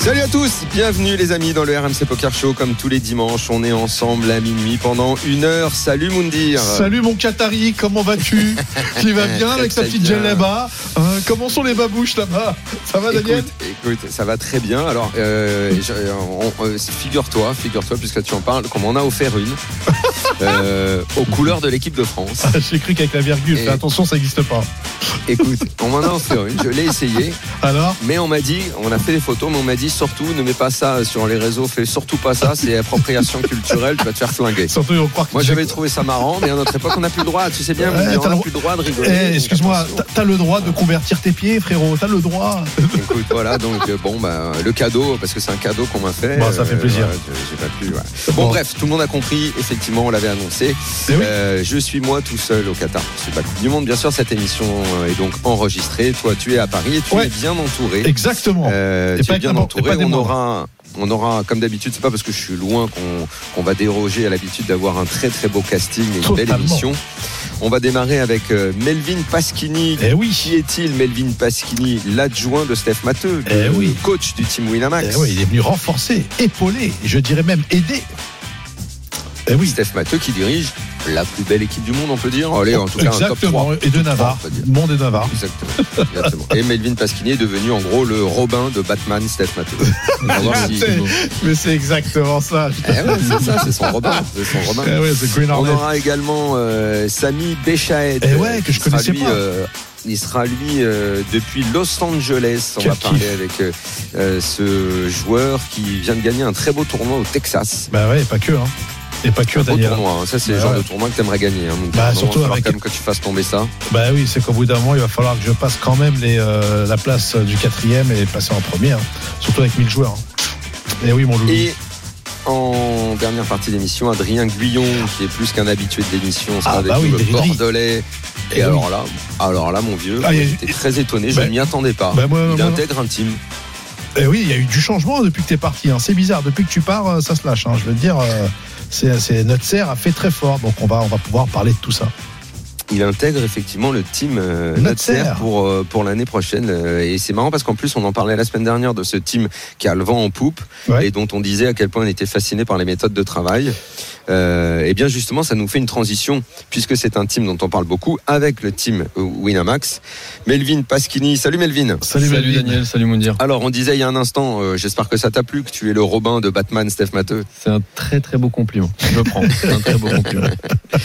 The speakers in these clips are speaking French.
Salut à tous, bienvenue les amis dans le RMC Poker Show. Comme tous les dimanches, on est ensemble à minuit pendant une heure. Salut Moundir. Salut mon Qatari, comment vas-tu Tu vas bien avec ta petite. Jaleba Euh, Comment sont les babouches là-bas Ça va Daniel Écoute, écoute, ça va très bien. Alors, euh, on- euh, figure-toi, figure-toi, puisque tu en parles, qu'on m'en a offert une euh, aux couleurs de l'équipe de France. Ah, J'ai cru qu'avec la virgule, Et- attention, ça n'existe pas. Écoute, on m'en a offert une, je l'ai essayé, Alors mais on m'a dit, on a fait des photos, mais on m'a dit surtout, ne mets pas ça sur les réseaux, fais surtout pas ça, c'est appropriation culturelle, tu vas te faire flinguer. Surtout, que Moi j'avais trouvé ça marrant, mais à notre époque on n'a plus le droit, tu sais bien, Ouais, on n'a le- plus le droit de rigoler. Eh, excuse-moi, t'as- le droit de convertir tes pieds, frérot, t'as le droit. Écoute, voilà, donc euh, bon, bah, le cadeau, parce que c'est un cadeau qu'on m'a fait. Bon, ça fait plaisir. voilà, j'ai pas pu. Bon, Bon. bref, tout le monde a compris, effectivement, on l'avait annoncé. Eh oui. Euh, je suis moi tout seul au Qatar. C'est pas la Coupe du Monde, bien sûr, cette émission euh, est donc enregistrée. Toi, tu es à Paris et tu Ouais. es bien entouré. Exactement. Euh, Et tu pas es bien entouré. On aura, on aura, comme d'habitude, c'est pas parce que je suis loin qu'on va déroger à l'habitude d'avoir un très très beau casting et une belle émission. On va démarrer avec euh, Melvin Pasquini. Eh oui. Qui est-il, Melvin Pasquini, l'adjoint de Steph Matteux, le Eh oui. coach du team Winamax? Eh oui, il est venu renforcer, épauler, je dirais même aider. Eh oui, Steph Matteux qui dirige la plus belle équipe du monde, on peut dire. Allez, en tout cas, un top exactement. 3. Et de Navarre, monde de Navarre. Exactement. Exactement. Et Melvin Pasquini est devenu en gros le Robin de Batman, Steph si- C'est- Mais c'est exactement ça. Eh ouais, c'est ça, c'est son Robin. C'est son Robin. Eh ouais, c'est Green On aura également euh, Sami Bechaed. Eh ouais, que je Il sera, connaissais lui, pas. euh, il sera lui euh, depuis Los Angeles. On Quel va parler kiff. avec euh, ce joueur qui vient de gagner un très beau tournoi au Texas. Bah ouais, pas que, hein. Et pas que, tournoi, hein. ça c'est le Bah genre ouais. de tournoi que t'aimerais gagner. Hein. Donc, Bah, surtout avec- quand même que tu fasses tomber ça. Bah oui, c'est qu'au bout d'un moment, il va falloir que je passe quand même les, euh, la place du quatrième et passer en premier, hein. surtout avec 1000 joueurs. Et oui, mon loulou. Et en dernière partie d'émission, Adrien Guyon, qui est plus qu'un habitué de l'émission, sera Ah, bah oui, le. Bordelais. Et Eh alors là, alors là, mon vieux, Ah, j'étais très étonné, je Bah, ne m'y attendais pas. bah, moi, il moi, intègre un team. Et oui, il y a eu du changement depuis que tu es parti. hein. C'est bizarre, depuis que tu pars, euh, ça se lâche. hein. Je veux dire, euh, c'est, notre serre a fait très fort, donc on on va pouvoir parler de tout ça. Il intègre effectivement le team euh, pour, euh, pour l'année prochaine. Euh, Et c'est marrant parce qu'en plus, on en parlait la semaine dernière de ce team qui a le vent en poupe Ouais. et dont on disait à quel point on était fasciné par les méthodes de travail. Euh, et bien justement, ça nous fait une transition puisque c'est un team dont on parle beaucoup avec le team Winamax. Melvin Pasquini. Salut Melvin. Salut, Salut Melvin. Daniel, salut Moundir. Alors, on disait il y a un instant, euh, j'espère que ça t'a plu, que tu es le Robin de Batman, Steph Matteux. C'est un très très beau compliment. Je prends. C'est un très beau compliment.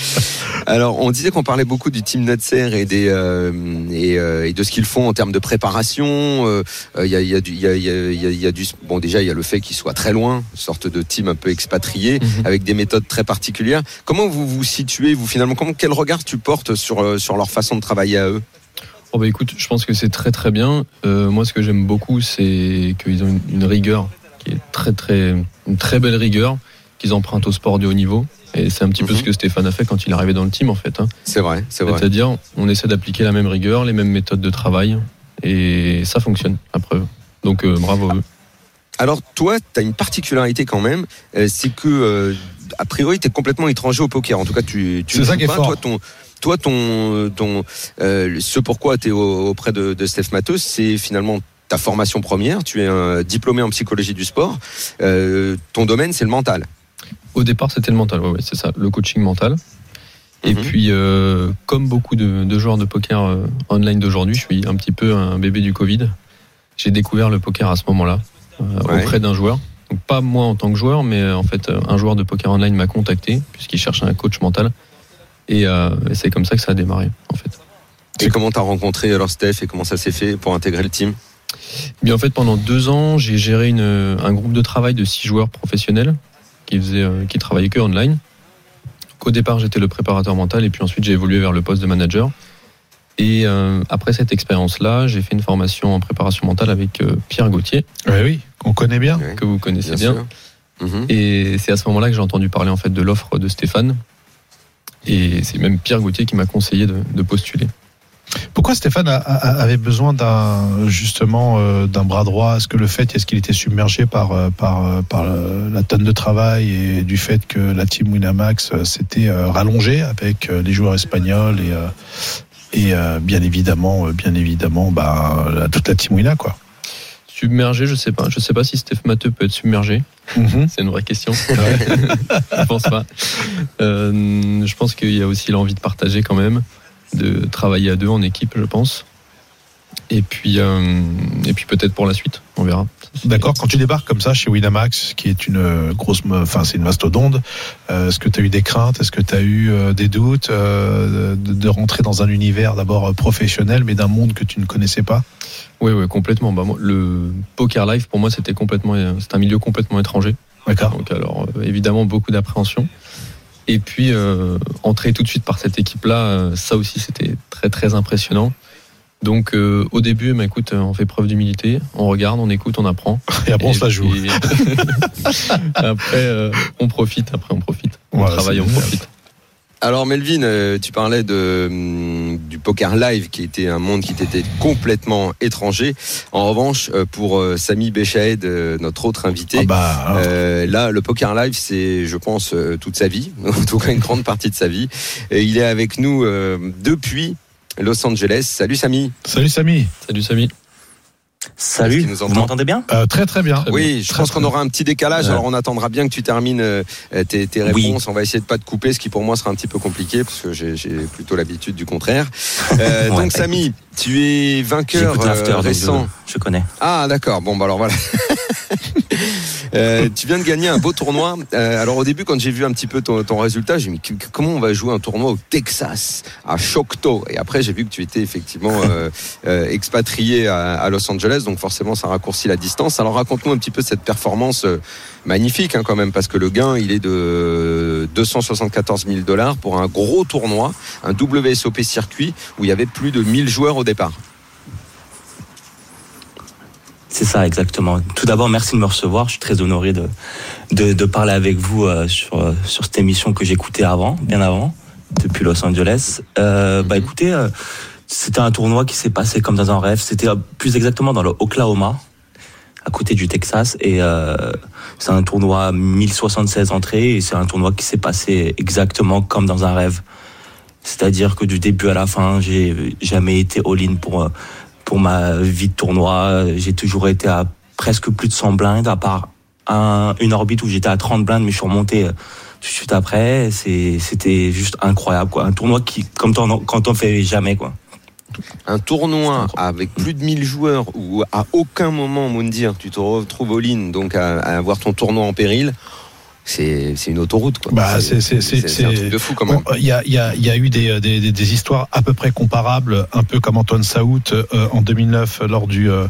Alors, on disait qu'on parlait beaucoup du team Netzer et, des, euh, et, euh, et de ce qu'ils font en termes de préparation. Euh, euh, Il y, a, il y, a du- il y, a, il y, a, il y a- il y a du. Bon, déjà, il y a le fait qu'ils soient très loin, une sorte de team un peu expatrié, Mhm. avec des méthodes très particulières. Comment vous vous situez, vous, finalement comment, Quel regard tu portes sur, sur leur façon de travailler à eux? Oh bah écoute, je pense que c'est très très bien. Euh, moi, ce que j'aime beaucoup, c'est qu'ils ont une, une rigueur qui est très très une très belle rigueur qu'ils empruntent au sport de haut niveau. Et c'est un petit peu Mhm. ce que Stéphane a fait quand il est arrivé dans le team en fait. hein. C'est vrai, c'est vrai. C'est-à-dire, on essaie d'appliquer la même rigueur, les mêmes méthodes de travail, et ça fonctionne à preuve. Donc euh, bravo à eux. Alors toi, tu as une particularité quand même, euh, c'est que euh, a priori, tu es complètement étranger au poker. En tout cas, tu, tu ça qui est pas. fort. Toi, ton, toi, ton, ton, euh, ce pourquoi tu es auprès de, de Steph Matos, c'est finalement ta formation première. Tu es un diplômé en psychologie du sport. Ton domaine, c'est le mental. Au départ, c'était le mental, ouais, c'est ça, le coaching mental. Et Mhm. puis, euh, comme beaucoup de, de joueurs de poker euh, online d'aujourd'hui, je suis un petit peu un bébé du Covid. J'ai découvert le poker à ce moment-là, euh, Ouais. auprès d'un joueur. Donc, pas moi en tant que joueur, mais en fait, un joueur de poker online m'a contacté, puisqu'il cherchait un coach mental. Et, et c'est comme ça que ça a démarré, en fait. Et comment tu as rencontré alors Steph et comment ça s'est fait pour intégrer le team? Bien, en fait, pendant deux ans, j'ai géré une, un groupe de travail de six joueurs professionnels qui, faisaient, euh, qui travaillaient que online. Donc, au départ, j'étais le préparateur mental et puis ensuite, j'ai évolué vers le poste de manager. Et euh, après cette expérience-là, j'ai fait une formation en préparation mentale avec euh, Pierre Gauthier, Oui, oui, on connaît bien. Ouais, que vous connaissez bien. Mhm. Et c'est à ce moment-là que j'ai entendu parler en fait de l'offre de Stéphane. Et c'est même Pierre Gauthier qui m'a conseillé de, de postuler. Pourquoi Stéphane a- a- avait besoin d'un justement euh, d'un bras droit? Est-ce que le fait est-ce qu'il était submergé par euh, par euh, par euh, la tonne de travail et du fait que la team Winamax euh, s'était rallongée avec les joueurs espagnols et et bien évidemment bien évidemment bah la- toute la team Wina quoi? Submergé, je sais pas. Je sais pas si Steph Matteux peut être submergé. Mhm. C'est une vraie question. je pense pas. Je pense qu'il y a aussi l'envie de partager quand même, de travailler à deux en équipe, je pense. Et puis, euh, et puis peut-être pour la suite, on verra. D'accord. Quand tu débarques comme ça chez Winamax, qui est une euh, grosse, enfin c'est une mastodonte, euh, est-ce que tu as eu des craintes? Est-ce que tu as eu euh, des doutes de, de rentrer dans un univers d'abord professionnel, mais d'un monde que tu ne connaissais pas? Oui, oui, complètement. Bah, moi, le poker live, pour moi, c'était complètement, c'est un milieu complètement étranger. D'accord. Donc, alors, évidemment, beaucoup d'appréhension. Et puis, euh, entrer tout de suite par cette équipe-là, euh, ça aussi, c'était très, très impressionnant. Donc, euh, au début, bah, écoute, euh, on fait preuve d'humilité, on regarde, on écoute, on apprend. Et après on se la joue. après, euh, on profite. Après, on profite. On Voilà, travaille, on profite. Alors Melvin, euh, tu parlais de, hum, du poker live qui était un monde qui t'était complètement étranger. En revanche, euh, pour euh, Samy Béchaed, euh, notre autre invité, Ah bah, alors, euh, là, le poker live, c'est, je pense, toute sa vie, en tout cas une grande partie de sa vie. Et il est avec nous euh, depuis Los Angeles. Salut Samy. Salut Samy. Salut Samy. Salut, nous vous entend m'entendez bien Euh, très très bien. Oui, je Très, pense qu'on aura un petit décalage. Ouais. Alors on attendra bien que tu termines euh, tes, tes Oui. réponses. On va essayer de pas te couper, ce qui pour moi sera un petit peu compliqué parce que j'ai j'ai plutôt l'habitude du contraire. Euh, Ouais, donc Samy, tu es vainqueur euh, récent. je, je connais. Ah d'accord. Bon bah alors voilà. Euh, tu viens de gagner un beau tournoi. Euh, alors au début, quand j'ai vu un petit peu ton, résultat, j'ai dit comment on va jouer un tournoi au Texas, à Choctaw? Et après, j'ai vu que tu étais effectivement euh, expatrié à, Los Angeles, donc forcément ça raccourcit la distance. Alors raconte-nous un petit peu cette performance magnifique hein, quand même, parce que le gain il est de 274 000 dollars pour un gros tournoi, un WSOP circuit où il y avait plus de 1000 joueurs au départ. C'est ça, exactement. Tout d'abord, merci de me recevoir. Je suis très honoré de, de, de parler avec vous euh, sur, euh, sur cette émission que j'écoutais avant, bien avant, depuis Los Angeles. Euh, bah écoutez, euh, c'était un tournoi qui s'est passé comme dans un rêve. C'était euh, plus exactement dans le Oklahoma, à côté du Texas. Et euh, c'est un tournoi 1076 entrées et c'est un tournoi qui s'est passé exactement comme dans un rêve. C'est-à-dire que du début à la fin, j'ai jamais été all-in pour, euh, pour ma vie de tournoi. J'ai toujours été à presque plus de 100 blindes, à part un, une orbite où j'étais à 30 blindes, mais je suis remonté euh, tout de suite après. C'était juste incroyable, quoi. Un tournoi qui, comme quand on, quand on fait jamais, quoi. un tournoi avec plus de 1000 joueurs où à aucun moment, Moundir, tu te retrouves all-in, donc à, à avoir ton tournoi en péril, c'est une autoroute. Quoi. Bah, c'est- un truc de fou quand même. Bon, Il y, a, y, a, y a eu des, des, des- des histoires à peu près comparables, un peu comme Antoine Saout euh, en 2009 lors du, euh,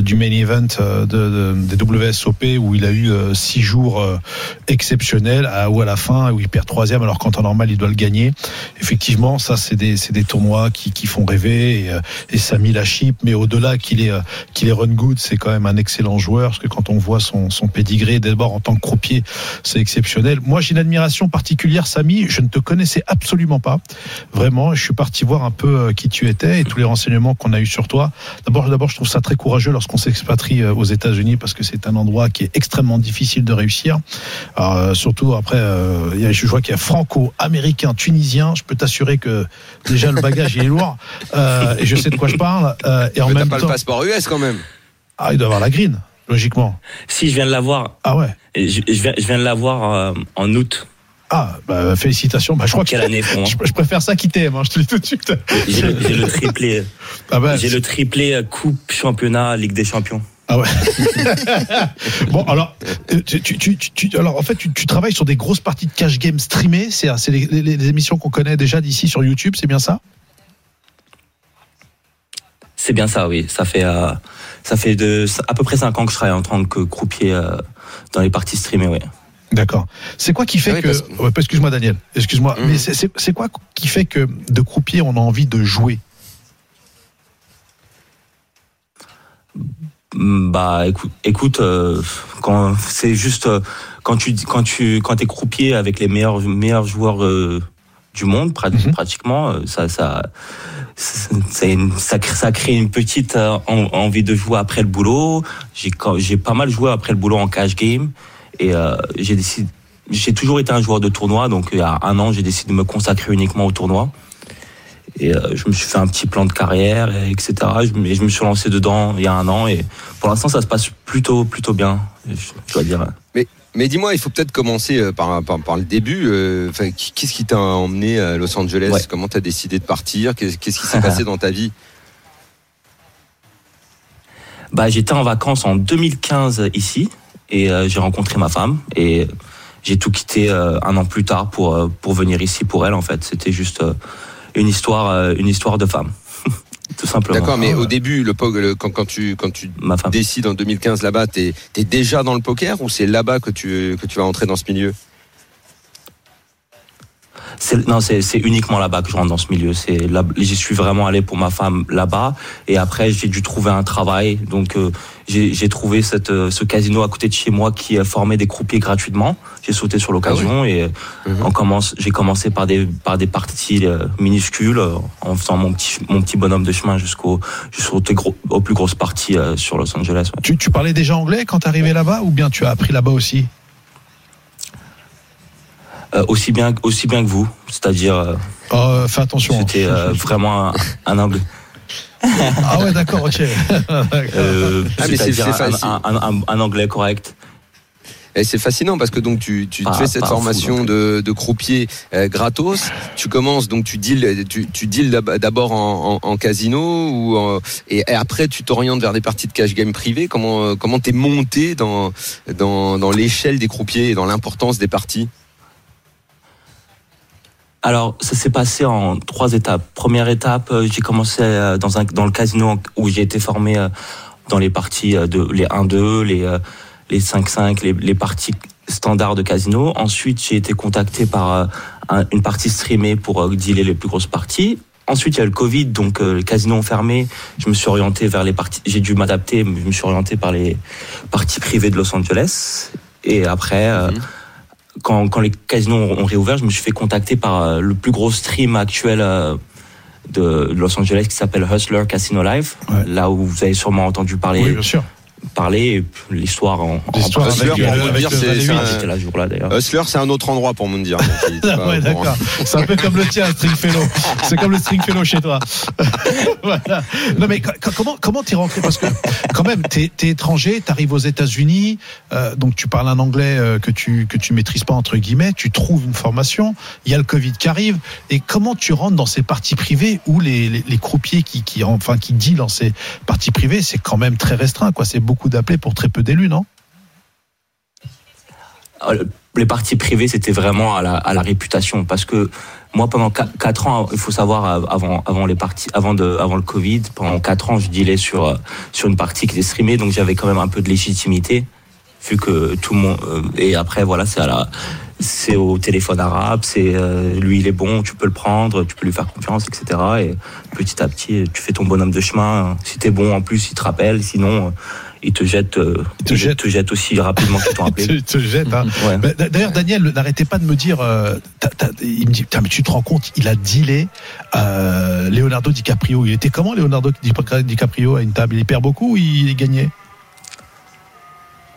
du main event euh, de, de- des WSOP où il a eu euh, six jours exceptionnels à, où à la fin où il perd troisième alors qu'en temps normal il doit le gagner. Effectivement, ça c'est des, des tournois qui, qui font rêver et, et Samy la chip, mais au-delà qu'il est, qu'il est run good, c'est quand même un excellent joueur parce que quand on voit son, son pédigré d'abord en tant que croupier, c'est exceptionnel. Moi, j'ai une admiration particulière, Samy. Je ne te connaissais absolument pas. Vraiment, je suis parti voir un peu euh, qui tu étais et tous les renseignements qu'on a eu sur toi. D'abord, d'abord, je trouve ça très courageux lorsqu'on s'expatrie euh, aux États-Unis parce que c'est un endroit qui est extrêmement difficile de réussir. Alors, euh, surtout après, euh, il y a- je vois qu'il y a franco-américain, tunisien. Je peux t'assurer que déjà le bagage il est lourd euh, et je sais de quoi je parle. Et en Mais même pas temps, le passeport US quand même. ah, il doit avoir la green, logiquement. Si, je viens de l'avoir. Ah ouais. Je, je viens, je viens de l'avoir euh, en août. Ah, bah, félicitations. Bah, je crois que Quelle année je, je préfère ça quitter, moi, je te le dis tout de suite. J'ai le, triplé. Ah bah, J'ai le triplé euh, Coupe, Championnat, Ligue des Champions. Ah ouais. bon, alors, euh, tu, tu, tu, alors, en fait, tu, travailles sur des grosses parties de cash game streamées. C'est c'est les, les- les émissions qu'on connaît déjà d'ici sur YouTube, c'est bien ça? C'est bien ça, oui. Ça fait, euh, ça fait de, à peu près 5 ans que je travaille en tant que croupier euh, dans les parties streamées, oui. D'accord. C'est quoi qui fait Ah oui, que. parce- ouais, excuse-moi, Daniel. Excuse-moi. Mhm. Mais c'est- c'est c'est quoi qui fait que de croupier, on a envie de jouer? Mm, Bah écoute, écoute euh, quand c'est juste euh, quand tu quand tu quand es croupier avec les meilleurs meilleurs joueurs euh, du monde, Mhm. pratiquement. Euh, Ça, ça, ça, une- ça, crée, ça crée une petite euh, en- envie de jouer après le boulot. J'ai pas mal joué après le boulot en cash game et euh, j'ai décidé. J'ai toujours été un joueur de tournoi, donc il y a un an, j'ai décidé de me consacrer uniquement au tournoi. Et euh, je me suis fait un petit plan de carrière, et etc. Je, me- et je me suis lancé dedans il y a un an et pour l'instant ça se passe plutôt plutôt bien. Je, je dois dire. Mais dis-moi, il faut peut-être commencer euh, par, par, par le début. euh, Enfin, qu'est-ce qui t'a emmené à Los Angeles Ouais. Comment t'as décidé de partir Qu'est- Qu'est-ce qui s'est passé dans ta vie Bah, j'étais en vacances en 2015 ici et euh, j'ai rencontré ma femme et j'ai tout quitté euh, un an plus tard pour pour venir ici pour elle en fait. C'était juste euh, une histoire une histoire de femme, tout simplement. D'accord, mais au début, le, quand, quand tu, quand tu décides en 2015 là-bas, t'es es déjà dans le poker ou c'est là-bas que tu, que tu vas entrer dans ce milieu? Non, c'est uniquement là-bas que je rentre dans ce milieu. C'est j'y suis vraiment allé pour ma femme là-bas, et après j'ai dû trouver un travail. Donc euh, j'ai trouvé cette, euh, ce casino à côté de chez moi qui formait des croupiers gratuitement. J'ai sauté sur l'occasion et euh, Mhm. on commence. J'ai commencé par des par des parties euh, minuscules, euh, en faisant mon petit mon petit bonhomme de chemin jusqu'au jusqu'aux gros- aux plus grosses parties sur Los Angeles. ouais. Tu, tu parlais déjà anglais quand t'es arrivé là-bas ou bien tu as appris là-bas aussi? Euh, aussi bien aussi bien que vous, c'est-à-dire euh, Oh, Fais attention. c'était euh, vraiment un, un anglais. Ah ouais, d'accord, ok. Euh, Ah, mais c'est- c'est-à-dire c'est un, facile. un- un- un- un anglais correct. Et c'est fascinant parce que donc tu, tu Pas- fais cette fou, formation de, de croupier euh, gratos. Tu commences donc tu deals, tu, tu deals d'ab- d'abord en, en, en casino ou en- et, après tu t'orientes vers des parties de cash game privées. Comment euh, comment t'es monté dans dans, dans l'échelle des croupiers et dans l'importance des parties? Alors, ça s'est passé en trois étapes. Première étape, euh, j'ai commencé dans, un, dans le casino où j'ai été formé dans les parties de les 1-2, les, les 5-5, les, les parties standards de casino. Ensuite, j'ai été contacté par euh, un- une partie streamée pour euh, dealer les plus grosses parties. Ensuite, il y a le Covid, donc euh, les casinos ont fermé. Je me suis orienté vers les parties. J'ai dû m'adapter. mais Je me suis orienté par les parties privées de Los Angeles. Et après, euh, Mhm. quand, quand les casinos ont réouvert, je me suis fait contacter par euh, le plus gros stream actuel euh, de Los Angeles qui s'appelle Hustler Casino Live, Ouais. là où vous avez sûrement entendu parler, Oui, bien sûr. Parler l'histoire en, L'histoire Hustler, avec, pour euh, c'est- un-. Hustler, c'est un autre endroit pour me dire. Ah ouais, d'accord. C'est un peu comme le tien, Stringfellow. C'est comme le Stringfellow chez toi. voilà. Non, mais co- co- comment comment t'es rentré? Parce que quand même, t'es es étranger, t'arrives aux États-Unis, euh, donc tu parles un anglais euh, que tu que tu maîtrises pas entre guillemets. Tu trouves une formation. Il y a le Covid qui arrive. Et comment tu rentres dans ces parties privées où les, les, les croupiers qui qui enfin qui dealent dans ces parties privées, c'est quand même très restreint, quoi. C'est beaucoup d'appelés pour très peu d'élus, non? Euh, Les parties privées, c'était vraiment à la, réputation parce que moi, pendant 4 ans, il faut savoir, avant, avant les parties, avant de, avant le Covid, pendant 4 ans, je dealais sur, sur une partie qui était streamée, donc j'avais quand même un peu de légitimité, vu que tout le monde, euh, et après, voilà, c'est à la, c'est au téléphone arabe, c'est, euh, lui, il est bon, tu peux le prendre, tu peux lui faire confiance, etc. Et petit à petit, tu fais ton bonhomme de chemin. Si t'es bon, en plus, il te rappelle, sinon, il te jette, euh, Il te jette. te jette aussi rapidement qu'ils t'ont appelé. Tu te jettes, hein. Ouais. Bah, D'ailleurs, Daniel, n'arrêtez pas de me dire. euh, il me dit, mais tu te rends compte, il a dealé euh, Leonardo DiCaprio. Il était comment, Leonardo Di- DiCaprio à une table? Il perd beaucoup ou il gagnait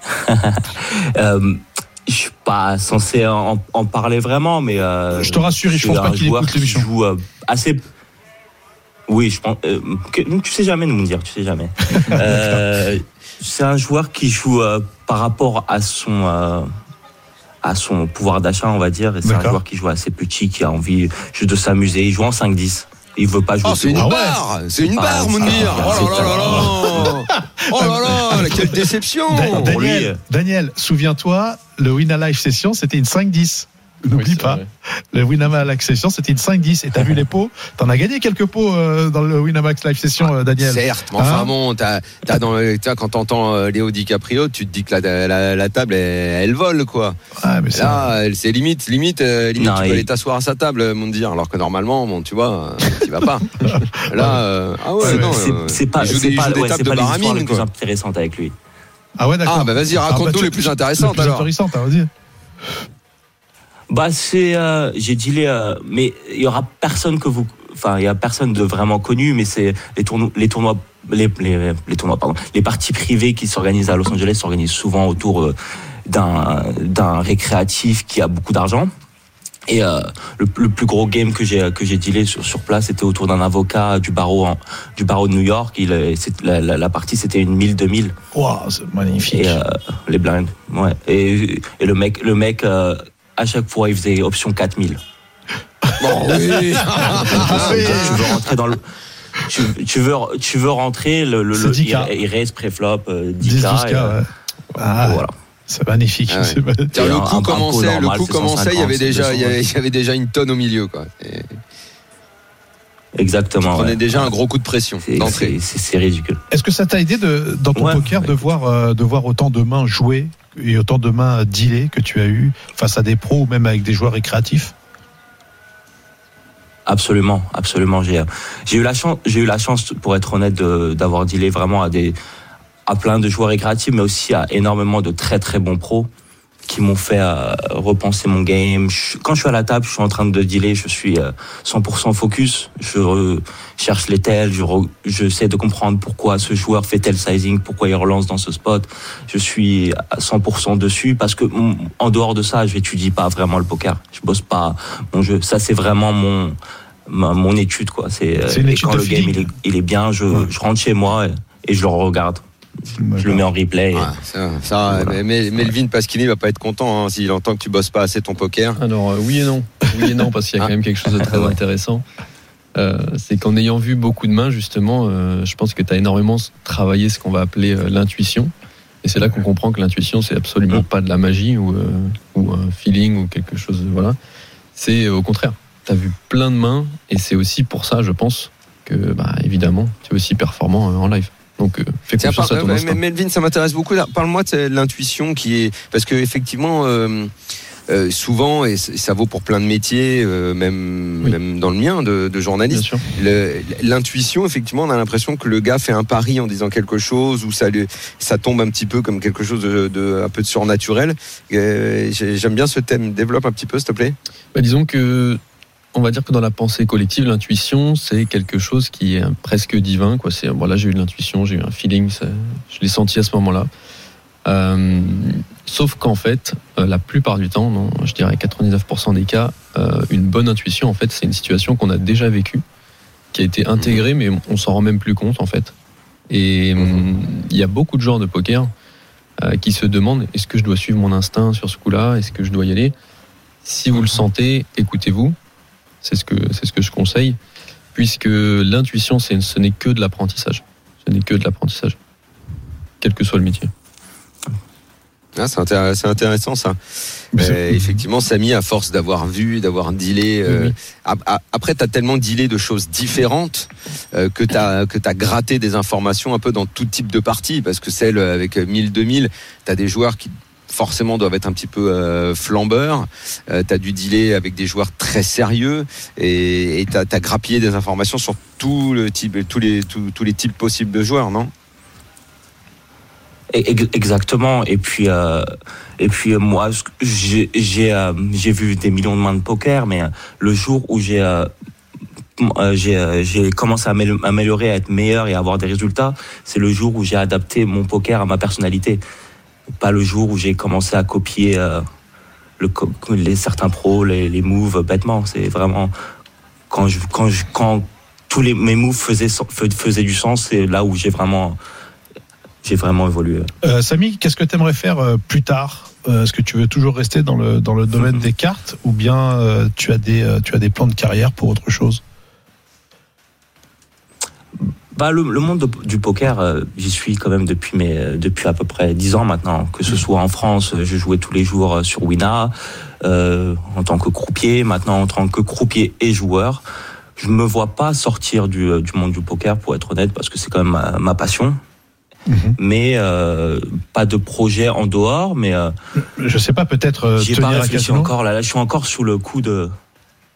Euh, je suis pas censé en, en parler vraiment, mais Je te rassure, je pense pas qu'il écoute l'émission. joue assez. Oui, je pense. euh, que- tu sais jamais nous dire, tu sais jamais. Euh, c'est un joueur qui joue euh, par rapport à son euh, à son pouvoir d'achat, on va dire. Et C'est un joueur qui joue assez petit, qui a envie juste de s'amuser. Il joue en 5-10. Il veut pas jouer. Oh, c'est une Ah ouais. barre C'est une barre, Mounir un- Oh là là là là Oh là là Quelle déception pour Daniel, souviens-toi, le Win Live Session, c'était une 5-10. N'oublie Oui, pas. vrai. Le Winamax Live Session, c'était une 5-10. Et t'as vu les pots? T'en as gagné quelques pots euh, dans le Winamax Live Session, euh, Daniel. Certes, mais enfin Hein bon, t'as, t'as dans le- t'as, quand t'entends euh, Léo DiCaprio, tu te dis que la, la, la table, elle, elle vole, quoi. Ah, mais Là, c'est limite, limite, euh, limite Non, tu peux il- aller t'asseoir à sa table, mon dire, alors que normalement, bon, tu vois, tu vas pas. Là, euh, ah ouais, C'est- non, C'est c'est pas, c'est pas, ouais, tables c'est de pas les les baramine, plus intéressantes avec lui. ah ouais, d'accord. Ah, bah vas-y, Ah, bah, raconte-nous tu- les plus le intéressantes, plus alors. intéressant, hein, vas-y. Bah c'est, euh, j'ai dealé, euh, mais il y aura personne que vous, enfin il y a personne de vraiment connu, mais c'est les tournois, les tournois, les, les, les tournois, pardon, les parties privées qui s'organisent à Los Angeles s'organisent souvent autour euh, d'un d'un récréatif qui a beaucoup d'argent. Et euh, le, le plus gros game que j'ai que j'ai dealé sur, sur place, c'était autour d'un avocat du barreau en- du barreau de New York. Il, c'est- la, la, la partie c'était une 1000 2000 Waouh, c'est magnifique. et euh, les blinds. Ouais. Et, et le mec le mec euh, à chaque fois il faisait option 4000. Bon, oui. tu veux rentrer dans le tu, tu veux tu veux rentrer le, le, le 10K. il, il reste préflop euh, 10K, 10 12 et, k euh, ouais. Ah, voilà. c'est magnifique. Ah ouais. le coup un commençait, le normal, coup commençait, il y avait 150, déjà, il y avait, 200. il y avait déjà une tonne au milieu, quoi. Et Exactement. tu prenais ouais. déjà un gros coup de pression C'est- d'entrée. c'est- ridicule. Est-ce que ça t'a aidé de, dans ton Ouais, poker de voir euh, de voir autant de mains jouer et autant de mains dealer que tu as eu face à des pros ou même avec des joueurs récréatifs Absolument, absolument. J'ai eu la chance, pour être honnête, d'avoir dealé vraiment à plein de joueurs récréatifs, mais aussi à énormément de très très bons pros qui m'ont fait euh, repenser mon game. Je- quand je suis à la table, je suis en train de dealer, je suis euh, 100% focus. Je cherche les tels, je re- j'essaie de comprendre pourquoi ce joueur fait tel sizing, pourquoi il relance dans ce spot. Je suis à 100% dessus parce que mm, en dehors de ça, je n'étudie pas vraiment le poker. Je bosse pas mon jeu. Ça, c'est vraiment mon ma- mon étude quoi. C'est euh, quand le game il est, il est bien, je, Ouais. je rentre chez moi et, et je le regarde. Je le mets en replay. et- Ouais, ça, ça, Voilà. mais- mais Melvin Pasquini va pas être content hein, s'il entend que tu bosses pas assez ton poker. Alors euh, oui et non. Oui et non, parce qu'il y a quand même quelque chose de très Ouais. intéressant. Euh, c'est qu'en ayant vu beaucoup de mains, justement, euh, je pense que tu as énormément travaillé ce qu'on va appeler euh, l'intuition. Et c'est là qu'on comprend que l'intuition, c'est absolument pas de la magie ou, euh, ou un feeling ou quelque chose. de- Voilà. C'est euh, au contraire. Tu as vu plein de mains et c'est aussi pour ça, je pense, que, bah, évidemment, tu es aussi performant euh, en live. Donc, euh, fais Tiens, confiance par- à ton euh, Melvin, ça m'intéresse beaucoup. Parle-moi de l'intuition qui est. Parce que, effectivement, euh, euh, souvent, et ça vaut pour plein de métiers, euh, même, Oui. même dans le mien de, journaliste, l'intuition, effectivement, on a l'impression que le gars fait un pari en disant quelque chose ou ça, tombe un petit peu comme quelque chose de, de- un peu de surnaturel. Euh, j'ai- J'aime bien ce thème. Développe un petit peu, s'il te plaît. Bah, disons que, on va dire que dans la pensée collective, l'intuition, c'est quelque chose qui est presque divin. Quoi. C'est, voilà, j'ai eu l'intuition, j'ai eu un feeling, je l'ai senti à ce moment-là. Euh, sauf qu'en fait, euh, la plupart du temps, je dirais 99% des cas, euh, une bonne intuition, en fait, c'est une situation qu'on a déjà vécue, qui a été intégrée, mais on s'en rend même plus compte, en fait. Et il y a beaucoup de joueurs de poker qui se demandent est-ce que je dois suivre mon instinct sur ce coup-là? Est-ce que je dois y aller? Si vous le sentez, écoutez-vous. C'est ce que c'est ce que je conseille, puisque l'intuition, c'est ce n'est que de l'apprentissage. Ce n'est que de l'apprentissage, quel que soit le métier. Ah, c'est intér- c'est intéressant ça. Euh, effectivement, Samy, à force d'avoir vu, d'avoir dealé, euh, Oui, oui. après, tu as tellement dealé de choses différentes euh, que tu as, que as gratté des informations un peu dans tout type de parties. Parce que celle avec 1000-2000, tu as des joueurs qui forcément doivent être un petit peu euh, flambeurs. Euh, tu as dû dealer avec des joueurs très sérieux et tu as, grappillé des informations sur tous, les, types possibles de joueurs, non? Ex- Exactement. Et puis, euh, et puis euh, moi, j'ai vu des millions de mains de poker, mais le jour où j'ai j'ai commencé à m'amélio- améliorer, à être meilleur et à avoir des résultats, c'est le jour où j'ai adapté mon poker à ma personnalité. Pas le jour où j'ai commencé à copier euh, les certains pros, les, les moves bêtement. C'est vraiment quand quand tous les mes moves faisaient du sens, c'est là où j'ai vraiment évolué. Euh, Samy, qu'est-ce que tu aimerais faire euh, plus tard? Est-ce que tu veux toujours rester dans le, domaine des cartes ou bien tu as des plans de carrière pour autre chose? Bah, le, le monde de- du poker, euh, j'y suis quand même depuis, mes, euh, depuis à peu près 10 ans maintenant. Que ce soit en France, euh, je jouais tous les jours euh, sur Wina, euh, en tant que croupier, maintenant en tant que croupier et joueur. Je me vois pas sortir du, du monde du poker, pour être honnête, parce que c'est quand même ma, ma passion. Mhm. Mais euh, pas de projet en dehors, mais euh, Je sais pas, peut-être euh, j'y ai pas réfléchi encore. Là, là, je suis encore sous le coup de...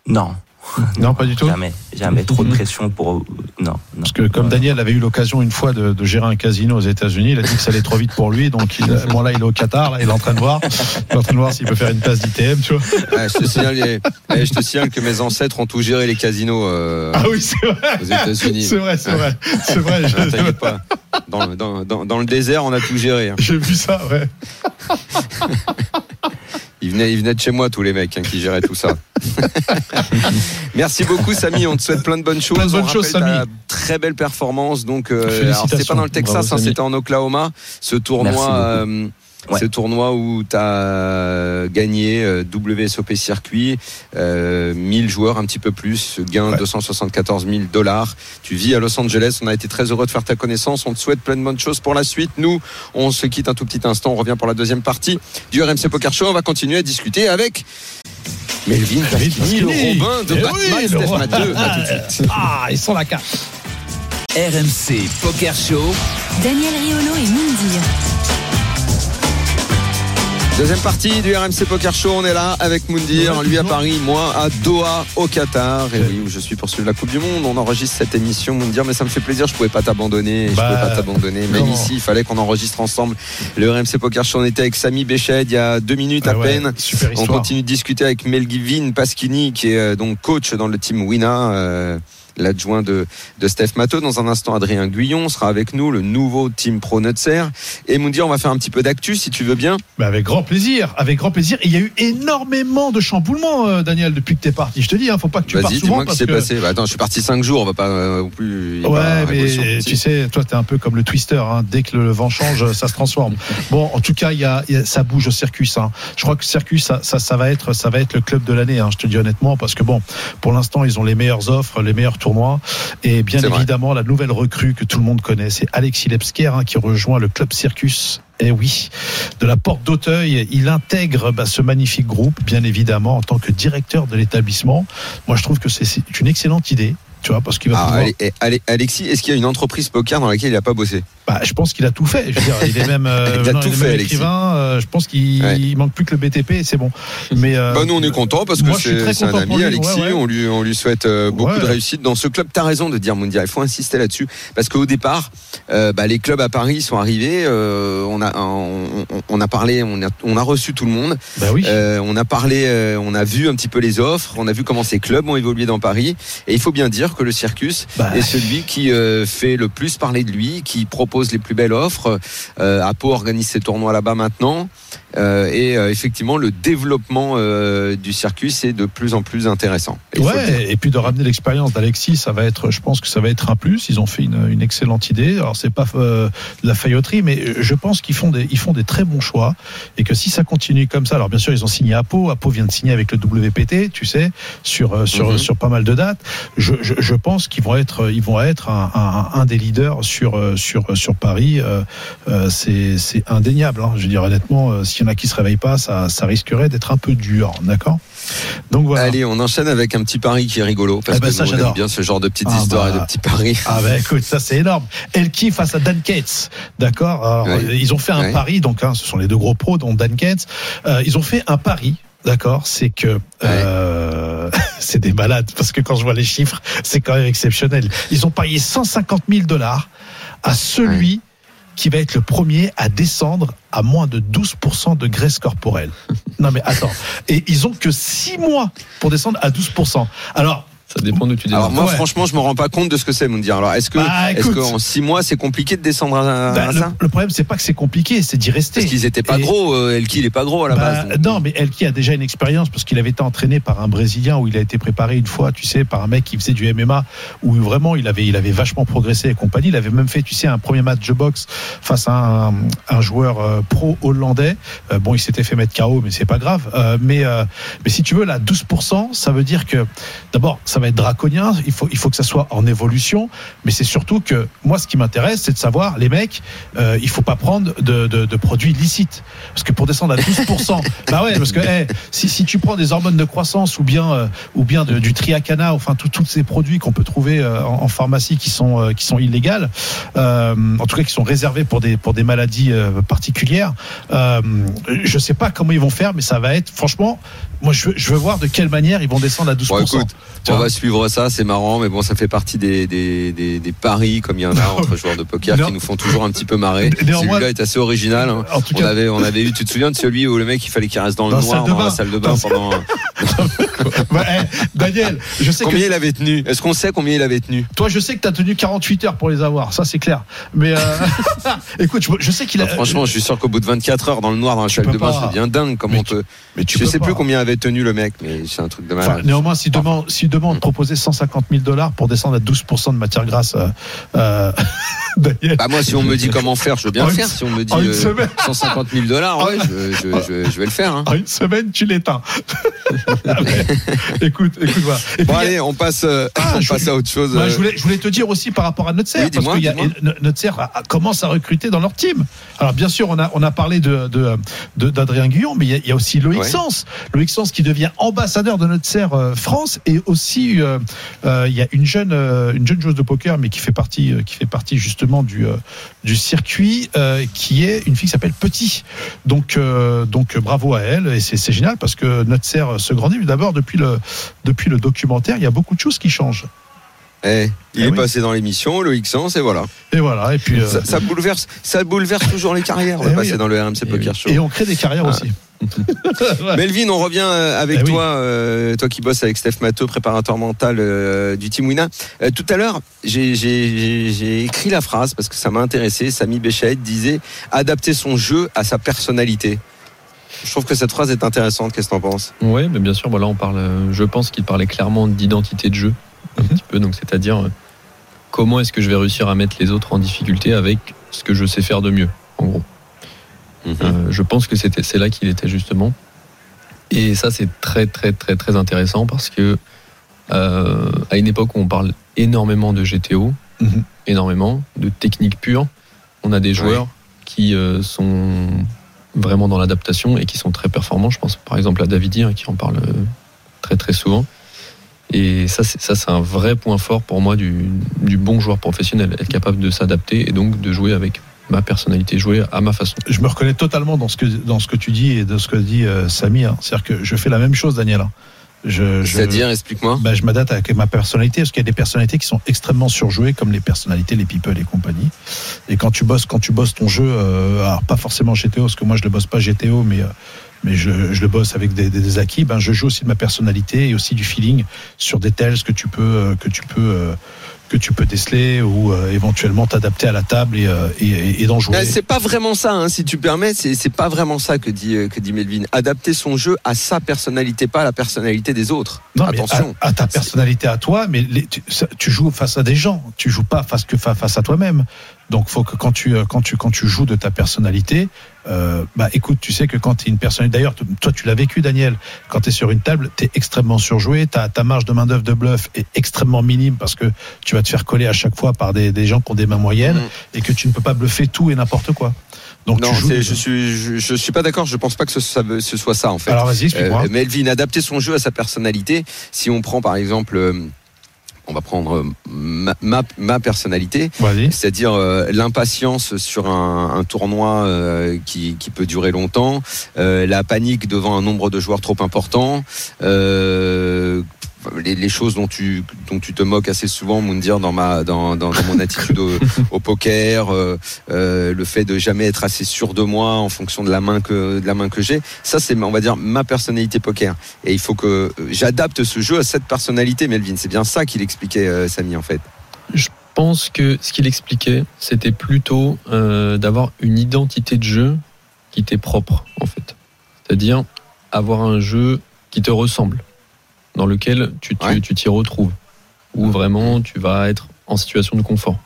Non. Non, pas du tout. Jamais, jamais trop de pression pour. Non, non. Parce que comme Daniel avait eu l'occasion une fois de, de gérer un casino aux États-Unis, il a dit que ça allait trop vite pour lui. Donc il, bon là, il est au Qatar, là, il est en train de voir, il est en train de voir s'il peut faire une place d'ITM, tu vois. Ouais, je, te signale, les- je te signale que mes ancêtres ont tout géré les casinos euh, Ah oui, c'est vrai. aux États-Unis. C'est vrai, c'est vrai, c'est vrai. Ah, je- T'inquiète pas. Dans, le- dans, dans, dans le désert, on a tout géré. hein. J'ai vu ça, ouais. Ils venaient, ils venaient de chez moi, tous les mecs hein, qui géraient tout ça. Merci beaucoup, Samy. On te souhaite plein de bonnes choses. Plein de bonnes On choses, Samy. Très belle performance. Donc, euh, alors pas dans le Texas, hein, c'était en Oklahoma. Ce tournoi, Ouais. ce tournoi où tu as gagné euh, WSOP circuit, euh, 1000 joueurs, un petit peu plus, gain Ouais. 274 000 dollars. Tu vis à Los Angeles. On a été très heureux de faire ta connaissance. On te souhaite plein de bonnes choses pour la suite. Nous, on se quitte un tout petit instant. On revient pour la deuxième partie du RMC Poker Show. On va continuer à discuter avec Melvin Pasquini, le. Robin de Eh Batman, oui, Steph Robin. Matteux. À tout de suite. Ah, ils sont la carte. RMC Poker Show. Daniel Riolo et Mindir. Deuxième partie du RMC Poker Show, on est là avec Moundir, lui à. Paris, moi à Doha au Qatar. Et oui, où je suis pour suivre la Coupe du Monde. On enregistre cette émission Moundir, mais ça me fait plaisir, je pouvais pas t'abandonner, je Bah, pouvais pas t'abandonner. Même non. ici, il fallait qu'on enregistre ensemble. Le RMC Poker Show, on était avec Samy Béchet il y a deux minutes à Ah ouais, peine. Super On continue de discuter avec Melvin Pasquini, qui est euh, donc coach dans le team Wina. euh, L'adjoint de, de Steph Matteux. Dans un instant, Adrien Guyon sera avec nous, le nouveau team Pro Nutser. Et Moundir, on va faire un petit peu d'actu, si tu veux bien. Bah, avec grand plaisir, avec grand plaisir. Et il y a eu énormément de chamboulements, euh, Daniel, depuis que t'es parti. Je te dis, hein, faut pas que tu partes Vas-y, souvent dis-moi ce qui s'est que. passé. Bah, attends, je suis parti 5 jours, on va pas euh, plus. il pas Ouais, mais tu sais, toi, t'es un peu comme le twister. Hein. Dès que le vent change, ça se transforme. Bon, en tout cas, il y a, il y a- ça bouge au Circus. Hein. Je crois que Circus, ça, ça, ça va être, ça va être le club de l'année. Hein, je te dis honnêtement, parce que bon, pour l'instant, ils ont les meilleures offres, les meilleurs et bien vrai. évidemment, la nouvelle recrue que tout le monde connaît, c'est Alexis Lepsker hein, qui rejoint le club Circus. Et oui, de la porte d'Auteuil, il intègre bah, ce magnifique groupe, bien évidemment, en tant que directeur de l'établissement. Moi, je trouve que c'est une excellente idée. Tu vois, parce qu'il va Ah, pouvoir. allez, eh, allez, Alexis, est-ce qu'il y a une entreprise poker dans laquelle il n'a pas bossé? Bah, je pense qu'il a tout fait. Je veux dire, il est même, euh, Il a non, tout est fait, écrivain. euh, je pense qu'il Ouais. manque plus que le BTP et c'est bon. Mais euh, bah, Nous, on est content parce que c'est un ami, Alexis. ouais, ouais. On, lui, on lui souhaite beaucoup de réussite dans ce club. Tu as raison de dire, Mondial. Il faut insister là-dessus. Parce qu'au départ, bah, les clubs à Paris sont arrivés. on, a, on, on- on a parlé, on a, on a reçu tout le monde. bah oui. On a parlé, on a vu un petit peu les offres, on a vu comment ces clubs ont évolué dans Paris. Et il faut bien dire que le Circus Bah, est celui qui euh, fait le plus parler de lui, qui propose les plus belles offres. Euh, Apo organise ses tournois là-bas maintenant. Euh, et euh, effectivement, le développement euh, du Circus est de plus en plus intéressant. Et. Ouais, et puis de ramener l'expérience d'Alexis, ça va être, je pense que ça va être un plus. Ils ont fait une, une excellente idée. Alors c'est pas de la failloterie, mais je pense qu'ils font des, ils font des très bons choix et que si ça continue comme ça, alors bien sûr ils ont signé Apo, Apo vient de signer avec le WPT, tu sais, sur sur Mhm. sur pas mal de dates. Je, je, je pense qu'ils vont être, ils vont être un, un, un des leaders sur sur sur Paris. C'est c'est indéniable. Hein. Je veux dire honnêtement, euh, s'il y en a qui se réveillent pas, ça ça risquerait d'être un peu dur, d'accord? Donc voilà. Allez, on enchaîne avec un petit pari qui est rigolo parce Ah bah que ça, nous, on aime j'adore. bien ce genre de petites Ah histoires bah. et de petits paris. Ah bah écoute, ça c'est énorme. Elki face à Dan Cates, d'accord? Ouais. euh, Ils ont fait un Ouais. pari, donc hein, ce sont les deux gros pros, dont Dan Cates. Euh, ils ont fait un pari, d'accord? C'est que euh, c'est des malades parce que quand je vois les chiffres, c'est quand même exceptionnel. Ils ont parié 150 000 dollars à celui qui va être le premier à descendre à moins de 12% de graisse corporelle. Non mais attends, et ils ont que 6 mois pour descendre à 12%. Alors Ça dépend d'où tu Alors démarres. moi, Ouais. franchement, je me rends pas compte de ce que c'est, Moundir. Alors, est-ce que, Bah, est-ce qu'en six mois, c'est compliqué de descendre à, à bah, le, ça le problème c'est pas que c'est compliqué, c'est d'y rester. Parce qu'ils étaient pas Et- gros. euh, Elki, il est pas gros à la Bah, base. donc- non, mais Elki a déjà une expérience parce qu'il avait été entraîné par un Brésilien où il a été préparé une fois, tu sais, par un mec qui faisait du MMA où vraiment il avait, il avait vachement progressé et compagnie. Il avait même fait, tu sais, un premier match de boxe face à un, un joueur euh, pro hollandais. Euh, bon, il s'était fait mettre KO, mais c'est pas grave. Euh, mais, euh, mais si tu veux, là, 12%, ça veut dire que d'abord, ça ça va être draconien. Il faut, il faut que ça soit en évolution. Mais c'est surtout que moi, ce qui m'intéresse, c'est de savoir, les mecs, euh, il faut pas prendre de, de, de produits illicites. Parce que pour descendre à 12%, bah ouais, parce que eh, si, si tu prends des hormones de croissance ou bien, euh, ou bien de- du triacana, enfin tous ces produits qu'on peut trouver euh, en, en pharmacie qui sont, euh, qui sont illégales, euh, en tout cas qui sont réservés pour des, pour des maladies euh, particulières, euh, je sais pas comment ils vont faire, mais ça va être, franchement, moi je veux, je veux voir de quelle manière ils vont descendre à 12%. Bon, écoute, Tu on vois va suivre ça, c'est marrant, mais bon, ça fait partie des, des, des, des paris, comme il y en a entre joueurs de poker, Non. qui nous font toujours un petit peu marrer. Celui-là est assez original. hein. En tout On cas, avait, on avait eu, tu te souviens de celui où le mec, il fallait qu'il reste dans le Dans noir, salle de dans la bain. salle de bain pendant. bah, eh, Daniel, je sais Combien que il avait tenu? Est-ce qu'on sait combien il avait tenu? Toi, je sais que tu as tenu 48 heures pour les avoir, ça c'est clair. Mais euh, écoute, je, je sais qu'il a. Non, Franchement, je suis sûr qu'au bout de 24 heures dans le noir, dans la salle de bain, ça devient dingue. Comment Mais on peut. mais tu Je sais pas. plus combien avait tenu le mec, mais c'est un truc de Enfin, malade. néanmoins, si demain, si demain proposait 150 000 dollars pour descendre à 12% de matière grasse, euh, euh. Bah moi, si on me dit comment faire, je veux bien En le faire. Si on me dit en une euh, semaine. 150 000 dollars, ouais, je, je, je, je vais le faire. hein. En une semaine, tu l'éteins. Ah écoute, écoute, voilà. Et Bon puis, allez, on passe, euh, Ah, on je- passe à autre chose. Bah, euh. je, voulais, je voulais te dire aussi par rapport à Notser, Oui, parce que y a- dis-moi. N- Notser a- a- commence à recruter dans leur team. Alors bien sûr, on a, on a parlé de, de, de- d'Adrien Guillon, mais il y a- il y, a aussi Loïc Ouais. Sens. Loïc Sens qui devient ambassadeur de Notser euh, France et aussi euh, euh, il y a une jeune, euh, une jeune joueuse de poker, mais qui fait partie, qui fait partie justement du, du circuit, qui est une fille qui s'appelle Petit. Donc, donc bravo à elle et c'est, génial parce que Notser se grandit. D'abord depuis le, depuis le documentaire, il y a beaucoup de choses qui changent. Eh, il Eh est oui. passé dans l'émission, Loïc Sens, et voilà. Et voilà. Et puis. euh, Ça, ça bouleverse, ça bouleverse toujours les carrières. On Eh va oui. passer dans le RMC Eh Poker oui. Show. Et on crée des carrières Ah. aussi. Ouais. Melvin, on revient euh, avec Eh oui. toi, euh, toi qui bosses avec Steph Matteau, préparateur mental euh, du Team Wina. Euh, tout à l'heure, j'ai- écrit la phrase parce que ça m'a intéressé. Samy Béchaïd disait adapter son jeu à sa personnalité. Je trouve que cette phrase est intéressante. Qu'est-ce que t'en penses? Oui, mais bien sûr, voilà, on parle, je pense qu'il parlait clairement d'identité de jeu, un Mhm. petit peu. Donc, c'est-à-dire, euh, comment est-ce que je vais réussir à mettre les autres en difficulté avec ce que je sais faire de mieux, en gros. Euh, je pense que c'était, c'est là qu'il était justement. Et ça, c'est très, très, très, très intéressant parce que euh, à une époque où on parle énormément de GTO, Mhm. énormément de techniques pures, on a des joueurs qui euh, sont vraiment dans l'adaptation et qui sont très performants. Je pense par exemple à Davidi hein, qui en parle très très souvent. Et ça, c'est, ça, c'est un vrai point fort pour moi du, du bon joueur professionnel, être capable de s'adapter et donc de jouer avec ma personnalité, jouer à ma façon. Je me reconnais totalement dans ce que, dans ce que tu dis et de ce que dit euh, Samy. hein. C'est-à-dire que je fais la même chose, Daniel. hein. Je, je- C'est-à-dire, explique-moi. bah, je m'adapte avec ma personnalité parce qu'il y a des personnalités qui sont extrêmement surjouées comme les personnalités, les people et compagnie. Et quand tu bosses, quand tu bosses ton jeu, euh, alors pas forcément GTO, parce que moi je le bosse pas GTO, mais euh, mais je, je le bosse avec des, des, des acquis. Ben je joue aussi de ma personnalité et aussi du feeling sur des tels que tu peux euh, que tu peux euh, que tu peux déceler ou euh, éventuellement t'adapter à la table et, euh, et, et- d'en jouer. Euh, C'est pas vraiment ça, hein, si tu permets. C'est pas vraiment ça que dit que dit Melvin. Adapter son jeu à sa personnalité, pas à la personnalité des autres. Non, Attention. à, à ta personnalité à toi, mais les- tu, ça- tu joues face à des gens, tu joues pas face que fa- face à toi-même. Donc, faut que quand tu euh, quand tu quand tu joues de ta personnalité, euh, bah écoute, tu sais que quand tu es une personnalité, d'ailleurs, toi tu l'as vécu, Daniel, quand tu es sur une table, tu es extrêmement surjoué, ta ta marge de main d'œuvre de bluff est extrêmement minime parce que tu vas te faire coller à chaque fois par des, des gens qui ont des mains moyennes Mm. et que tu ne peux pas bluffer tout et n'importe quoi. Donc Non, je suis je, je suis pas d'accord. Je pense pas que ce, ça veut- ce soit ça en fait. Alors vas-y, explique-moi. Euh, Melvin, adapter son jeu à sa personnalité. Si on prend par exemple, euh, on va prendre euh, ma, ma, ma personnalité, c'est-à-dire euh, l'impatience sur un, un tournoi euh, qui, qui peut durer longtemps, euh, la panique devant un nombre de joueurs trop important, les, les choses dont tu dont tu te moques assez souvent, Moundir, dans ma dans, dans, dans mon attitude au, au poker, euh, euh, le fait de jamais être assez sûr de moi en fonction de la main que de la main que j'ai, ça c'est on va dire ma personnalité poker. Et il faut que euh, j'adapte ce jeu à cette personnalité, Melvin. C'est bien ça qu'il expliquait euh, Samy en fait. Je pense que ce qu'il expliquait, c'était plutôt d'avoir une identité de jeu qui t'est propre, en fait. C'est-à-dire avoir un jeu qui te ressemble, dans lequel tu tu- Ouais. tu t'y retrouves, où vraiment tu vas être en situation de confort.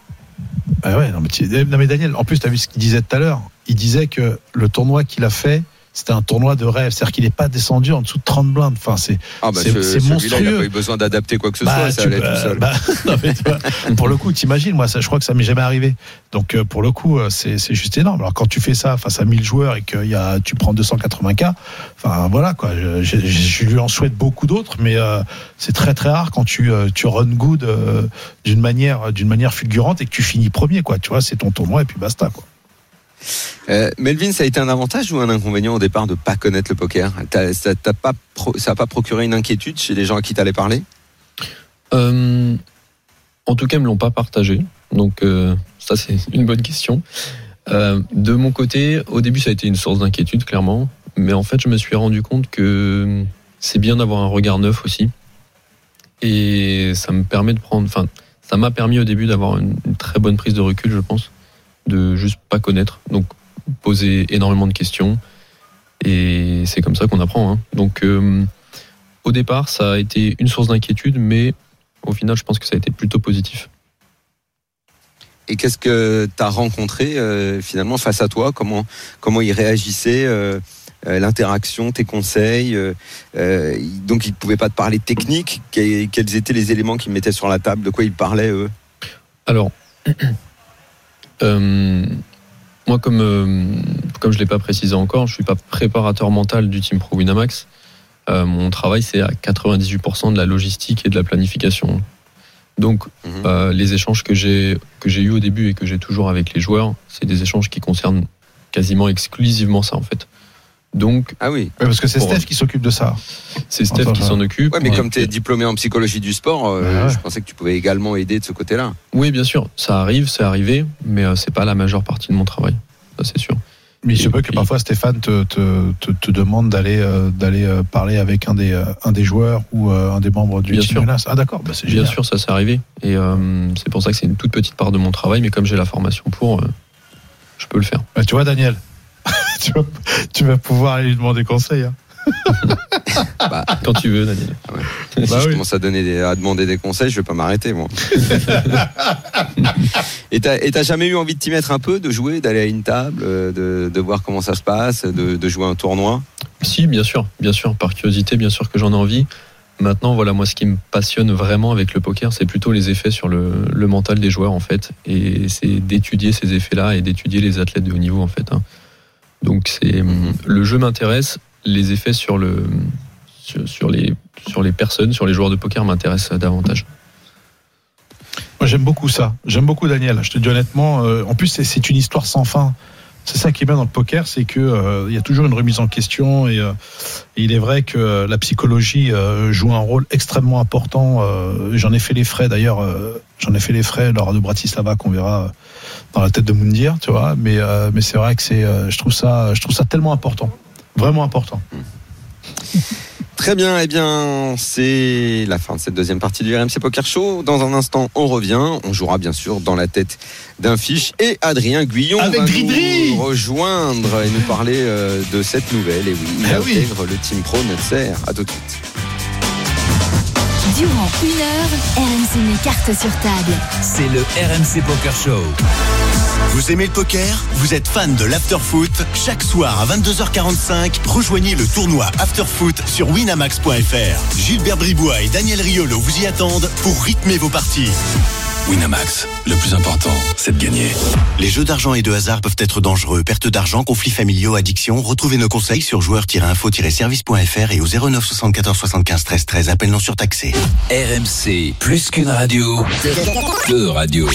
Ah ouais, non mais, tu- non mais Daniel, en plus, tu as vu ce qu'il disait tout à l'heure. Il disait que le tournoi qu'il a fait, c'était un tournoi de rêve. C'est-à-dire qu'il n'est pas descendu en dessous de 30 blindes. Enfin, c'est Ah bah celui-là, il n'a monstrueux. pas eu besoin d'adapter quoi que ce Bah, soit, ça allait tout seul. bah, non, mais tu vois, pour le coup, t'imagines, moi, ça, je crois que ça m'est jamais arrivé. Donc, euh, pour le coup, euh, c'est juste énorme. Alors, quand tu fais ça face à 1000 joueurs et que y a, tu prends 280 k, enfin, voilà, quoi. Je, je- je lui en souhaite beaucoup d'autres, mais euh, c'est très, très rare quand tu, euh, tu run good euh, d'une manière, d'une manière fulgurante et que tu finis premier, quoi. Tu vois, c'est ton tournoi et puis basta, quoi. Euh, Melvin, ça a été un avantage ou un inconvénient au départ de pas connaître le poker? Ça n'a pas, procuré une inquiétude chez les gens à qui t'allais parler? Euh, en tout cas, ils me l'ont pas partagé. Donc, euh, ça, c'est une bonne question. De mon côté, au début, ça a été une source d'inquiétude, clairement. Mais en fait, je me suis rendu compte que c'est bien d'avoir un regard neuf aussi. Et ça me permet de prendre. Enfin, ça m'a permis au début d'avoir une très bonne prise de recul, je pense. De juste pas connaître. Donc, poser énormément de questions. Et c'est comme ça qu'on apprend. hein. Donc, euh, au départ, ça a été une source d'inquiétude, mais au final, je pense que ça a été plutôt positif. Et qu'est-ce que tu as rencontré euh, finalement face à toi? Comment, comment ils réagissaient euh, L'interaction, tes conseils Donc ils ne pouvaient pas te parler technique? Quels quels étaient les éléments qu'ils mettaient sur la table? De quoi ils parlaient eux? Alors, euh, moi, comme, euh, comme je ne l'ai pas précisé encore, je ne suis pas préparateur mental du Team Pro Winamax. Euh, mon travail, c'est à 98% de la logistique et de la planification. Donc, Mhm. les échanges que j'ai que j'ai eu au début et que j'ai toujours avec les joueurs, c'est des échanges qui concernent quasiment exclusivement ça en fait. Donc, Ah oui Ouais, parce que c'est Steph qui s'occupe de ça. c'est Steph Enfin, qui s'en occupe. Ouais, mais comme tu es puis- diplômé en psychologie du sport, euh, Ouais, ouais. je pensais que tu pouvais également aider de ce côté-là. Oui, bien sûr, ça arrive, c'est arrivé, mais euh, c'est pas la majeure partie de mon travail. Ça, c'est sûr. Mais il se Et peut que parfois Stéphane te, te, te, te demande d'aller euh, d'aller euh, parler avec un des, euh, un des joueurs ou euh, un des membres du Bien team sûr. Ah d'accord, bah, c'est Bien sûr, ça s'est arrivé. Et euh, c'est pour ça que c'est une toute petite part de mon travail, mais comme j'ai la formation pour, euh, je peux le faire. Bah, tu vois Daniel, tu, vas, tu vas pouvoir aller lui demander conseil. Hein. Bah, Quand tu veux, Daniel. si Bah je oui. commence à, donner des- à demander des conseils, je vais pas m'arrêter, moi. et t'as jamais eu envie de t'y mettre un peu, de jouer, d'aller à une table, euh, de, de voir comment ça se passe, de, de jouer un tournoi? Si, bien sûr, bien sûr, par curiosité, bien sûr que j'en ai envie. Maintenant, voilà, moi, ce qui me passionne vraiment avec le poker, c'est plutôt les effets sur le, le mental des joueurs, en fait. Et c'est d'étudier ces effets-là et d'étudier les athlètes de haut niveau, en fait. hein. Donc, c'est Mhm. le jeu m'intéresse, les effets sur le sur, sur les sur les personnes, sur les joueurs de poker m'intéressent davantage. Moi j'aime beaucoup ça. J'aime beaucoup Daniel. Je te dis honnêtement. euh, en plus c'est- c'est une histoire sans fin. C'est ça qui est bien dans le poker, c'est que euh, il y a toujours une remise en question et, euh, il est vrai que la psychologie euh, joue un rôle extrêmement important. euh, j'en ai fait les frais d'ailleurs. euh, j'en ai fait les frais lors de Bratislava qu'on verra euh, dans la tête de Moundir, tu vois. Mais mais c'est vrai que c'est, je trouve ça, je trouve ça tellement important, vraiment important. Très bien, eh bien, c'est la fin de cette deuxième partie du RMC Poker Show. Dans un instant, on revient. On jouera bien sûr dans la tête d'un fiche. Et Adrien Guyon Avec va Dridri nous rejoindre et nous parler euh, de cette nouvelle. Et oui, il oui. intègre le Team Pro Netser. À tout de suite. Durant une heure, RMC met carte sur table. C'est le RMC Poker Show. Vous aimez le poker Vous êtes fan de l'afterfoot Chaque soir à 22h45, rejoignez le tournoi Afterfoot sur winamax.fr. Gilbert Bribois et Daniel Riolo vous y attendent pour rythmer vos parties. Winamax, le plus important, c'est de gagner. Les jeux d'argent et de hasard peuvent être dangereux. Perte d'argent, conflits familiaux, addiction. Retrouvez nos conseils sur joueurs-info-service.fr et au 09 74 75 13 13. Appel non surtaxé. RMC, plus qu'une radio, deux radios.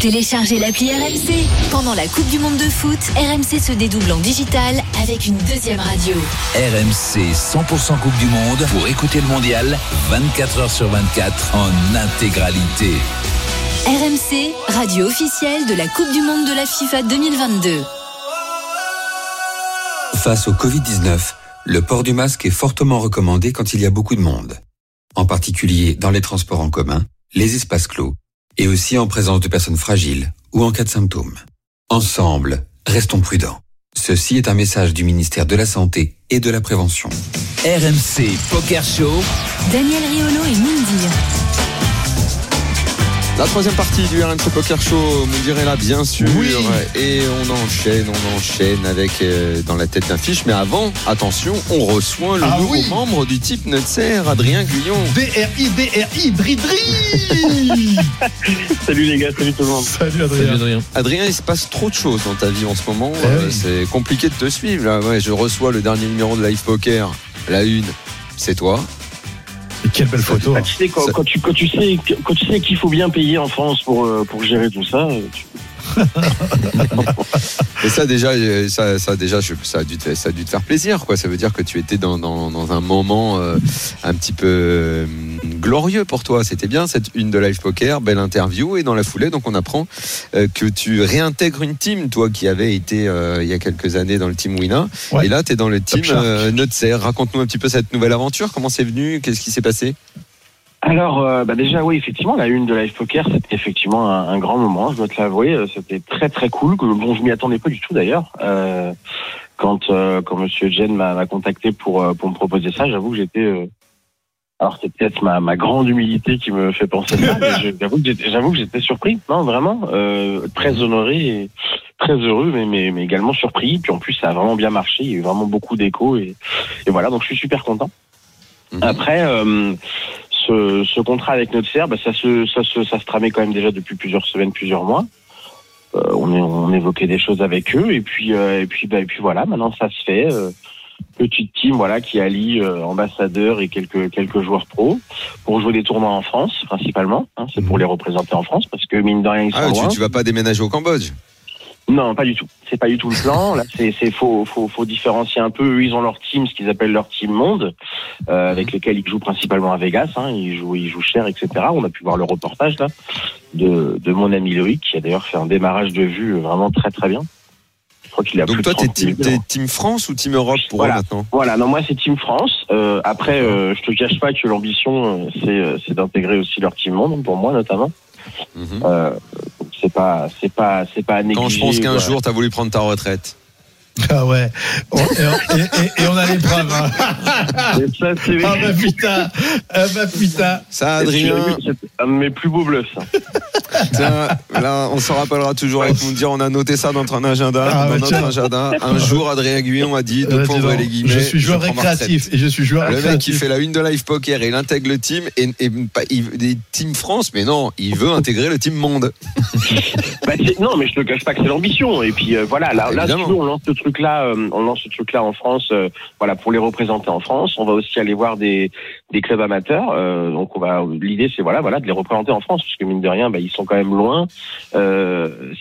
Téléchargez l'appli RMC. Pendant la Coupe du Monde de foot, RMC se dédouble en digital avec une deuxième radio. RMC 100% Coupe du Monde pour écouter le mondial 24 heures sur 24 en intégralité. RMC, radio officielle de la Coupe du Monde de la FIFA 2022. Face au Covid-19, le port du masque est fortement recommandé quand il y a beaucoup de monde, en particulier dans les transports en commun, les espaces clos, et aussi en présence de personnes fragiles ou en cas de symptômes. Ensemble, restons prudents. Ceci est un message du ministère de la Santé et de la Prévention. RMC Poker Show, Daniel Riolo et Mindir. La troisième partie du RMC Poker Show, vous direz là, bien sûr. Oui. Et on enchaîne, on enchaîne avec euh, dans la tête d'un fiche. Mais avant, attention, on reçoit le Ah nouveau oui. membre du type Nutser, Adrien Guyon. DRI, DRI, Dridri Salut les gars, salut tout le monde. Salut Salut Adrien. Adrien. Adrien, il se passe trop de choses dans ta vie en ce moment. Eh Euh, oui. C'est compliqué de te suivre. Là. Ouais, je reçois le dernier numéro de Live Poker, la une. C'est toi. Quelle belle photo. Bah, hein. tu sais, quand, Ça- quand tu, quand tu sais, quand tu sais qu'il faut bien payer en France pour, euh, pour gérer tout ça, euh, tu- Et ça déjà, euh, ça, ça déjà, je- ça a dû te, ça a dû te faire plaisir, quoi. Ça veut dire que tu étais dans, dans, dans un moment euh, un petit peu euh, glorieux pour toi. C'était bien cette une de Live Poker, belle interview, et dans la foulée, donc on apprend euh, que tu réintègres une team, toi qui avais été il y a quelques années dans le team Wina, Ouais. et là tu es dans le team Nutser. Raconte-nous un petit peu cette nouvelle aventure. Comment c'est venu? Qu'est-ce qui s'est passé? Alors, euh, bah déjà, oui, effectivement, la une de Live Poker, c'était effectivement un, un grand moment, je dois te l'avouer. Euh, C'était très, très cool. Bon, je m'y attendais pas du tout, d'ailleurs. Euh, quand, euh, quand Monsieur Jen m'a contacté pour, euh, pour me proposer ça, j'avoue que j'étais... euh, alors, c'est peut-être ma, ma grande humilité qui me fait penser ça, mais j'avoue que j'étais- j'avoue que j'étais surpris, non, vraiment, euh, très honoré et très heureux, mais, mais, mais également surpris. Puis en plus, ça a vraiment bien marché, il y a eu vraiment beaucoup d'échos, et, et voilà, donc je suis super content. Mhm. Après, euh, ce, ce contrat avec notre bah, ça, se, ça, se, ça se tramait quand même déjà depuis plusieurs semaines, plusieurs mois. Euh, on, évoquait des choses avec eux et puis euh, et puis bah, et puis voilà maintenant ça se fait euh, petite team voilà qui allie ambassadeurs et quelques quelques joueurs pro pour jouer des tournois en France principalement hein, c'est pour les représenter en France parce que mine de rien ils sont Ah, tu, loin. tu vas pas déménager au Cambodge? Non, pas du tout. C'est pas du tout le plan. Là, c'est faut, faut faut différencier un peu. Eux, ils ont leur team, ce qu'ils appellent leur team monde, euh, avec lesquels ils jouent principalement à Vegas. Hein. Ils jouent ils jouent cher, etc. On a pu voir le reportage là de de mon ami Loïc qui a d'ailleurs fait un démarrage de vue vraiment très très bien. Je crois qu'il a Donc toi, t'es 30 000 team, team France ou team Europe pour Voilà. maintenant? Voilà, non, moi c'est Team France. Euh, après, euh, je te cache pas que l'ambition, euh, c'est euh, c'est d'intégrer aussi leur Team Monde, pour moi notamment. Mhm. Euh, c'est pas, c'est pas, c'est pas à négliger. Quand je pense qu'un voilà. jour, tu as voulu prendre ta retraite. Ah ouais. On- et, et- et- et on a les preuves. hein. Ça, Ah bah putain. Ah bah putain. Ça, Adrien, C'est un de mes plus beaux bluffs. ça. tiens, là, on se rappellera toujours avec nous dire on a noté ça dans notre agenda. Ah, dans ouais, notre tiens. agenda. Un jour, Adrien Guillon a dit, Euh, points les guillemets. je suis joueur retraite. récréatif et je suis joueur Le mec qui fait la une de live poker et il intègre le team et, et pas- il, des team France, mais non, il veut intégrer le team monde. Bah, c'est- non, mais je te cache pas que c'est l'ambition. Et puis euh, voilà, là, là si on lance ce truc-là, euh, on lance ce truc-là en France, euh, voilà, pour les représenter en France. On va aussi aller voir des, des clubs amateurs. euh, donc on va, l'idée c'est voilà, voilà, de les représenter en France, parce que mine de rien, bah, ils sont quand même loin.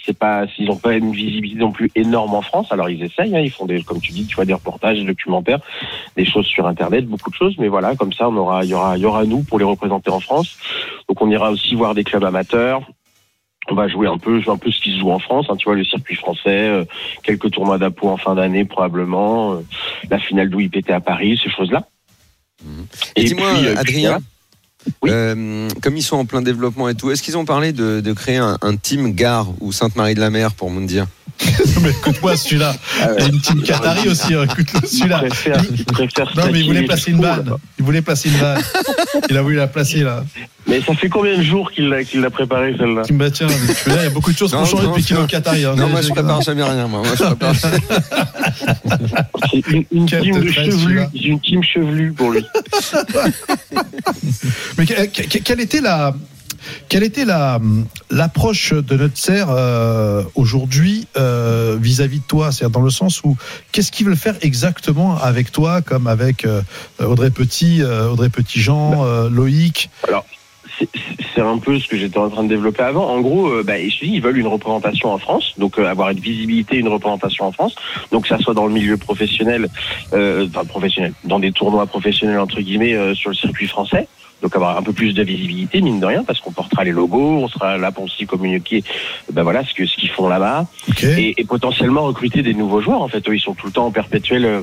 C'est pas, s'ils n'ont pas une visibilité non plus énorme en France. Alors ils essayent, hein, ils font des, comme tu dis, tu vois, des reportages, des documentaires, des choses sur Internet, beaucoup de choses. Mais voilà, comme ça, on aura, il y aura, il y aura nous pour les représenter en France. Donc on ira aussi voir des clubs amateurs. On va jouer un peu, un peu ce qui se joue en France, hein, tu vois, le circuit français, euh, quelques tournois d'Apo en fin d'année probablement, euh, la finale d'OIPT à Paris, ces choses-là. Et, dis-moi, puis, euh, Adrien. Oui. euh, comme ils sont en plein développement et tout, est-ce qu'ils ont parlé de, de créer un, un team Gare ou Sainte-Marie-de-la-Mer pour me dire? Mais écoute-moi celui-là. Ah Il y a une team Qatari aussi. hein. Écoute-le Il celui-là. préfère, il préfère Non mais il voulait placer une vanne. là. Il voulait placer une vanne. Il a voulu la placer là. Mais ça fait combien de jours qu'il l'a, qu'il l'a préparé celle-là? Bah, tiens, tu il y a beaucoup de choses qui ont Non, changé non, depuis qu'il est au non. Qatari. hein. Non, moi je prépare jamais rien. Moi, Moi, je prépare. C'est une, team de détresse, chevelus, celui-là. c'est une team chevelue pour lui. Mais que- que- quelle était la quelle était la l'approche de notre serre euh, aujourd'hui euh, vis-à-vis de toi? C'est-à-dire dans le sens où qu'est-ce qu'ils veulent faire exactement avec toi, comme avec euh, Audrey Petit, euh, Audrey Petit-Jean, euh, Loïc? C'est- C'est un peu ce que j'étais en train de développer avant. En gros, euh, bah, je dis, ils veulent une représentation en France, donc euh, avoir une visibilité, une représentation en France, donc que ça soit dans le milieu professionnel, euh, enfin professionnel, dans des tournois professionnels entre guillemets euh, sur le circuit français. Donc avoir un peu plus de visibilité, mine de rien, parce qu'on portera les logos, on sera là pour aussi communiquer, ben voilà, ce que ce qu'ils font là-bas et, et potentiellement recruter des nouveaux joueurs. En fait, eux, ils sont tout le temps en perpétuelle euh,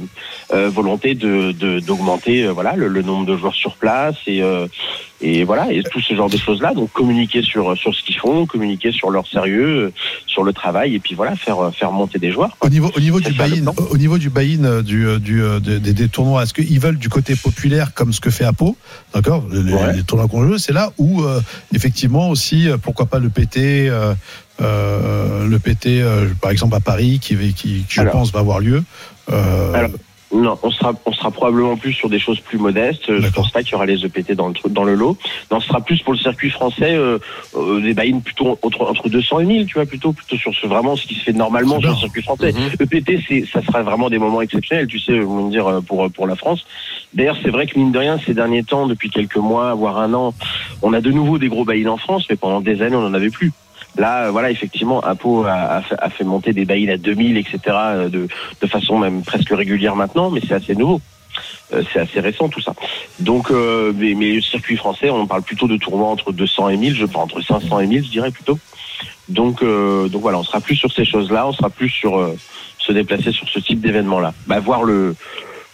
euh, volonté de de- d'augmenter euh, voilà le, le nombre de joueurs sur place et euh, et voilà, et tout ce genre de choses-là. Donc communiquer sur sur ce qu'ils font, communiquer sur leur sérieux, euh, sur le travail, et puis voilà, faire euh, faire monter des joueurs. Au niveau, au niveau du buy-in, au niveau du buy-in euh, du, du, des, des- des tournois, est-ce qu'ils veulent du côté populaire comme ce que fait Apo, d'accord les, Ouais. les tournois qu'on joue, c'est là où euh, effectivement aussi, pourquoi pas le PT, euh, euh, le PT, euh, par exemple à Paris, qui, qui, qui, je Alors. pense va avoir lieu. Euh, Alors, Non, on sera, on sera probablement plus sur des choses plus modestes. Je D'accord. pense pas qu'il y aura les EPT dans le, truc- dans le lot. Non, ce sera plus pour le circuit français, euh, euh, des buy plutôt entre, entre 200 et 1000, tu vois, plutôt, plutôt sur ce, vraiment ce qui se fait normalement sur le circuit français. Mhm. EPT, c'est, ça sera vraiment des moments exceptionnels, tu sais, vous me dire, euh, pour, pour la France. D'ailleurs, c'est vrai que mine de rien, ces derniers temps, depuis quelques mois, voire un an, on a de nouveau des gros buy en France, mais pendant des années, on n'en avait plus. Là, euh, voilà, effectivement, Apo a, fait, monter des buy à 2000, etc., euh, de, façon même presque régulière maintenant, mais c'est assez nouveau. Euh, c'est assez récent tout ça. Donc, euh, mais, mais le circuit français, on parle plutôt de tournois entre 200 et 1000, je pense entre 500 et 1000, je dirais plutôt. Donc, euh, donc voilà, on sera plus sur ces choses-là, on sera plus sur se déplacer sur ce type d'événement-là. Bah, voir le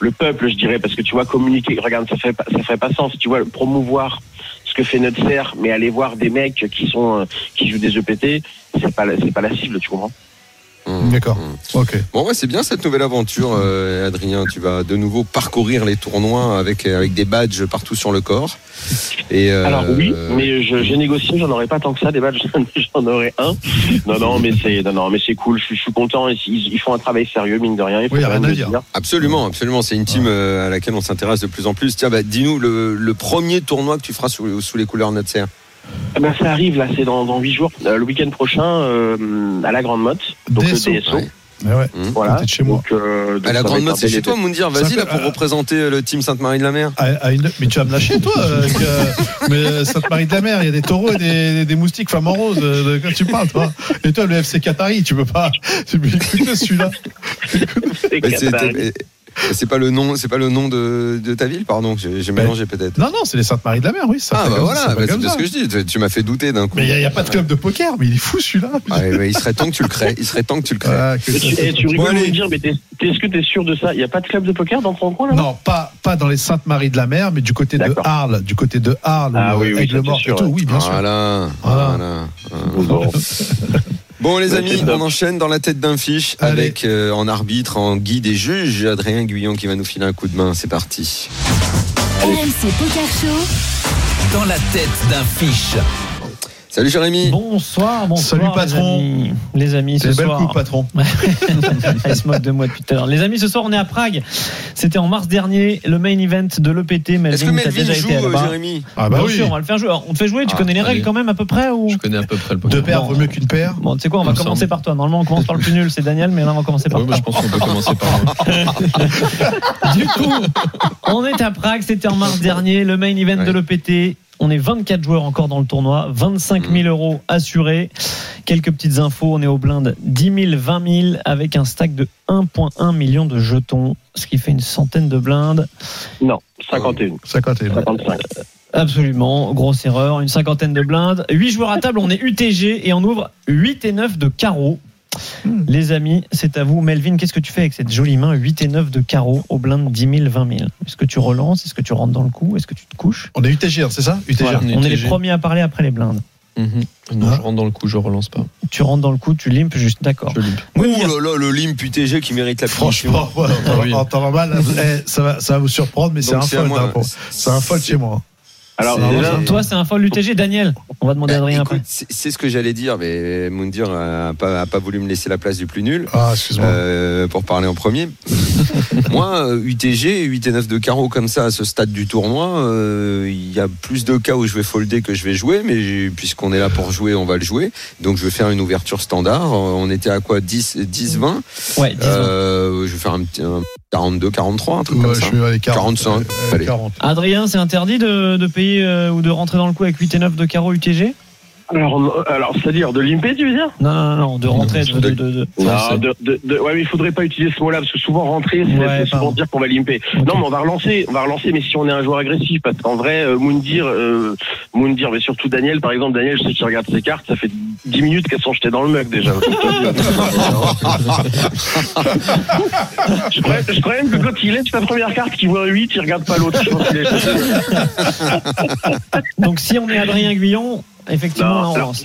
le peuple, je dirais, parce que tu vois communiquer. Regarde, ça fait ferait pas sens. Tu vois promouvoir que fait notre serre, mais aller voir des mecs qui sont euh, qui jouent des EPT, c'est pas c'est pas la cible, tu comprends? Mmh. D'accord. Mmh. Ok. Bon, ouais, c'est bien cette nouvelle aventure, euh, Adrien. Tu vas de nouveau parcourir les tournois avec, avec des badges partout sur le corps. Et, euh, Alors oui, mais je- j'ai négocié, j'en aurais pas tant que ça, des badges, j'en aurais un. Non, non, mais c'est non, non, mais c'est cool. Je, suis- je suis content. Ils, ils font un travail sérieux, mine de rien. Il faut Oui, y a rien à dire. Absolument, absolument. C'est une team euh, à laquelle on s'intéresse de plus en plus. Tiens, bah, dis-nous le, le premier tournoi que tu feras sous, sous les couleurs Notser. Eh Ben, ça arrive là, c'est dans dans huit jours, Euh, le week-end prochain euh, à la Grande Motte, donc DSO. le DSO. Ouais. Ouais. Mmh. Voilà. De chez moi. Donc, euh, donc À la Grande un c'est chez toi. Moundir. Vas-y là pour euh, représenter le team Sainte-Marie de la Mer. À- à une- Mais tu vas me lâcher, toi euh, que- Mais euh, Sainte-Marie de la Mer, il y a des taureaux et des, des moustiques femmes en rose. De quoi tu parles, toi? Et toi, le FC Qatari, tu peux pas. Tu peux écouter celui-là. C'est pas le nom, c'est pas le nom de, de ta ville, pardon. J'ai j'ai mélangé peut-être. Non, non, c'est les Sainte-Marie de la Mer, oui. ça Ah bah comme- voilà, bah, c'est ce que je dis. Tu- Tu m'as fait douter d'un coup. Mais il n'y a, pas de club de poker, mais il est fou celui-là. Ah, mais il serait temps que tu le crées. Il serait temps que tu le crées. Ah, que Et ça, tu, et rigoles Bon, de allez. me dire, mais est-ce que tu es sûr de ça? Il n'y a pas de club de poker dans ton coin là? Non, pas, pas dans les Saintes-Maries de la Mer, mais du côté de. Arles, du côté de Arles, Ah ou oui, oui, Mort sûr, et tout. ouais. Oui, bien sûr. Voilà. Voilà. Bon. Les amis, on enchaîne dans la tête d'un fiche Allez. avec euh, en arbitre, en guide et juge, Adrien Guyon qui va nous filer un coup de main. C'est parti. RMC Poker Show. Dans la tête d'un fiche. Salut Jérémy. Bonsoir, bonsoir. Salut, les patron. amis. Les amis, ce soir. coupe, patron. Elle se moque de moi depuis tout à l'heure. Les amis, ce soir, on est à Prague. C'était en mars dernier, le main event de l'EPT. Est-ce que Melvin, t'as Melvin déjà joue, été euh. Jérémy Ah bah Bien oui. sûr, on va le faire jouer. Alors, on te fait jouer, tu Ah, connais les règles quand même à peu près ou? Je connais à peu près le poker. Deux paires vaut mieux qu'une paire. Bon, tu sais quoi, on va Il me commencer semble. par toi. Normalement, on commence par le plus nul, c'est Daniel, mais là, on va commencer par bah, toi. je pense qu'on peut commencer par moi. Du coup, on est à Prague, c'était en mars dernier, le main event Ouais. de l'EPT. On est 24 joueurs encore dans le tournoi, 25 000 euros assurés. Quelques petites infos, on est au blind 10 000, 20 000 avec un stack de 1,1 million de jetons, ce qui fait une centaine de blindes. Non, 51, 51. 55. Absolument, grosse erreur, une cinquantaine de blindes. 8 joueurs à table, on est UTG et on ouvre 8 et 9 de Les amis, c'est à vous. Melvin, qu'est-ce que tu fais avec cette jolie main 8 et 9 de carreau au blind 10 000, 20 000 Est-ce que tu relances? Est-ce que tu rentres dans le coup? Est-ce que tu te couches? On est UTG, c'est ça? Voilà, on est On est les premiers à parler après les blindes. Mhm. Non, je rentre dans le coup, je relance pas. Tu rentres dans le coup, tu limpes juste, d'accord. Je limpe. Ouh là là, le limp UTG qui mérite la punition. Franchement, ouais, en temps- normal, ça, va, ça va vous surprendre, mais c'est Donc, un fold. hein, C'est un fold chez moi. Alors, déjà, Toi, c'est un fold UTG. Daniel, on va demander à Adrien écoute, après. c'est ce que j'allais dire, mais Moundir a pas, a pas voulu me laisser la place du plus nul. Ah, excuse-moi. euh, pour parler en premier. Moi, euh, UTG, 8 et 9 de carreau comme ça à ce stade du tournoi, euh, il y a plus de cas où je vais folder que je vais jouer, mais puisqu'on est là pour jouer, on va le jouer. Donc je vais faire une ouverture standard. Euh, On était à quoi 10, 10 20 Ouais, dis Euh, Je vais faire un petit un 42, 43, un truc Ouais, comme je ça. suis allé 40. 45, euh, allez. 40. Adrien, c'est interdit de, de payer euh, ou de rentrer dans le coup avec 8 et 9 de carreau UTG Alors, euh, alors c'est-à-dire de limper, tu veux dire? Non, non, non, de rentrer. De, de, de, de- Non, de, de, de- ouais, mais il faudrait pas utiliser ce mot-là parce que souvent rentrer, c'est Ouais, souvent pardon. dire qu'on va limper. Non, mais on va relancer, on va relancer, mais si on est un joueur agressif, parce qu'en vrai, euh, Moundir, euh, Moundir, mais surtout Daniel, par exemple, Daniel, je sais qu'il regarde ses cartes, ça fait 10 minutes qu'elles sont jetées dans le mug déjà. je, crois, je crois même que quand il lève sa première carte, qu'il voit un 8, il regarde pas l'autre. Est- Donc si on est Adrien Guyon, effectivement, là, on alors, lance.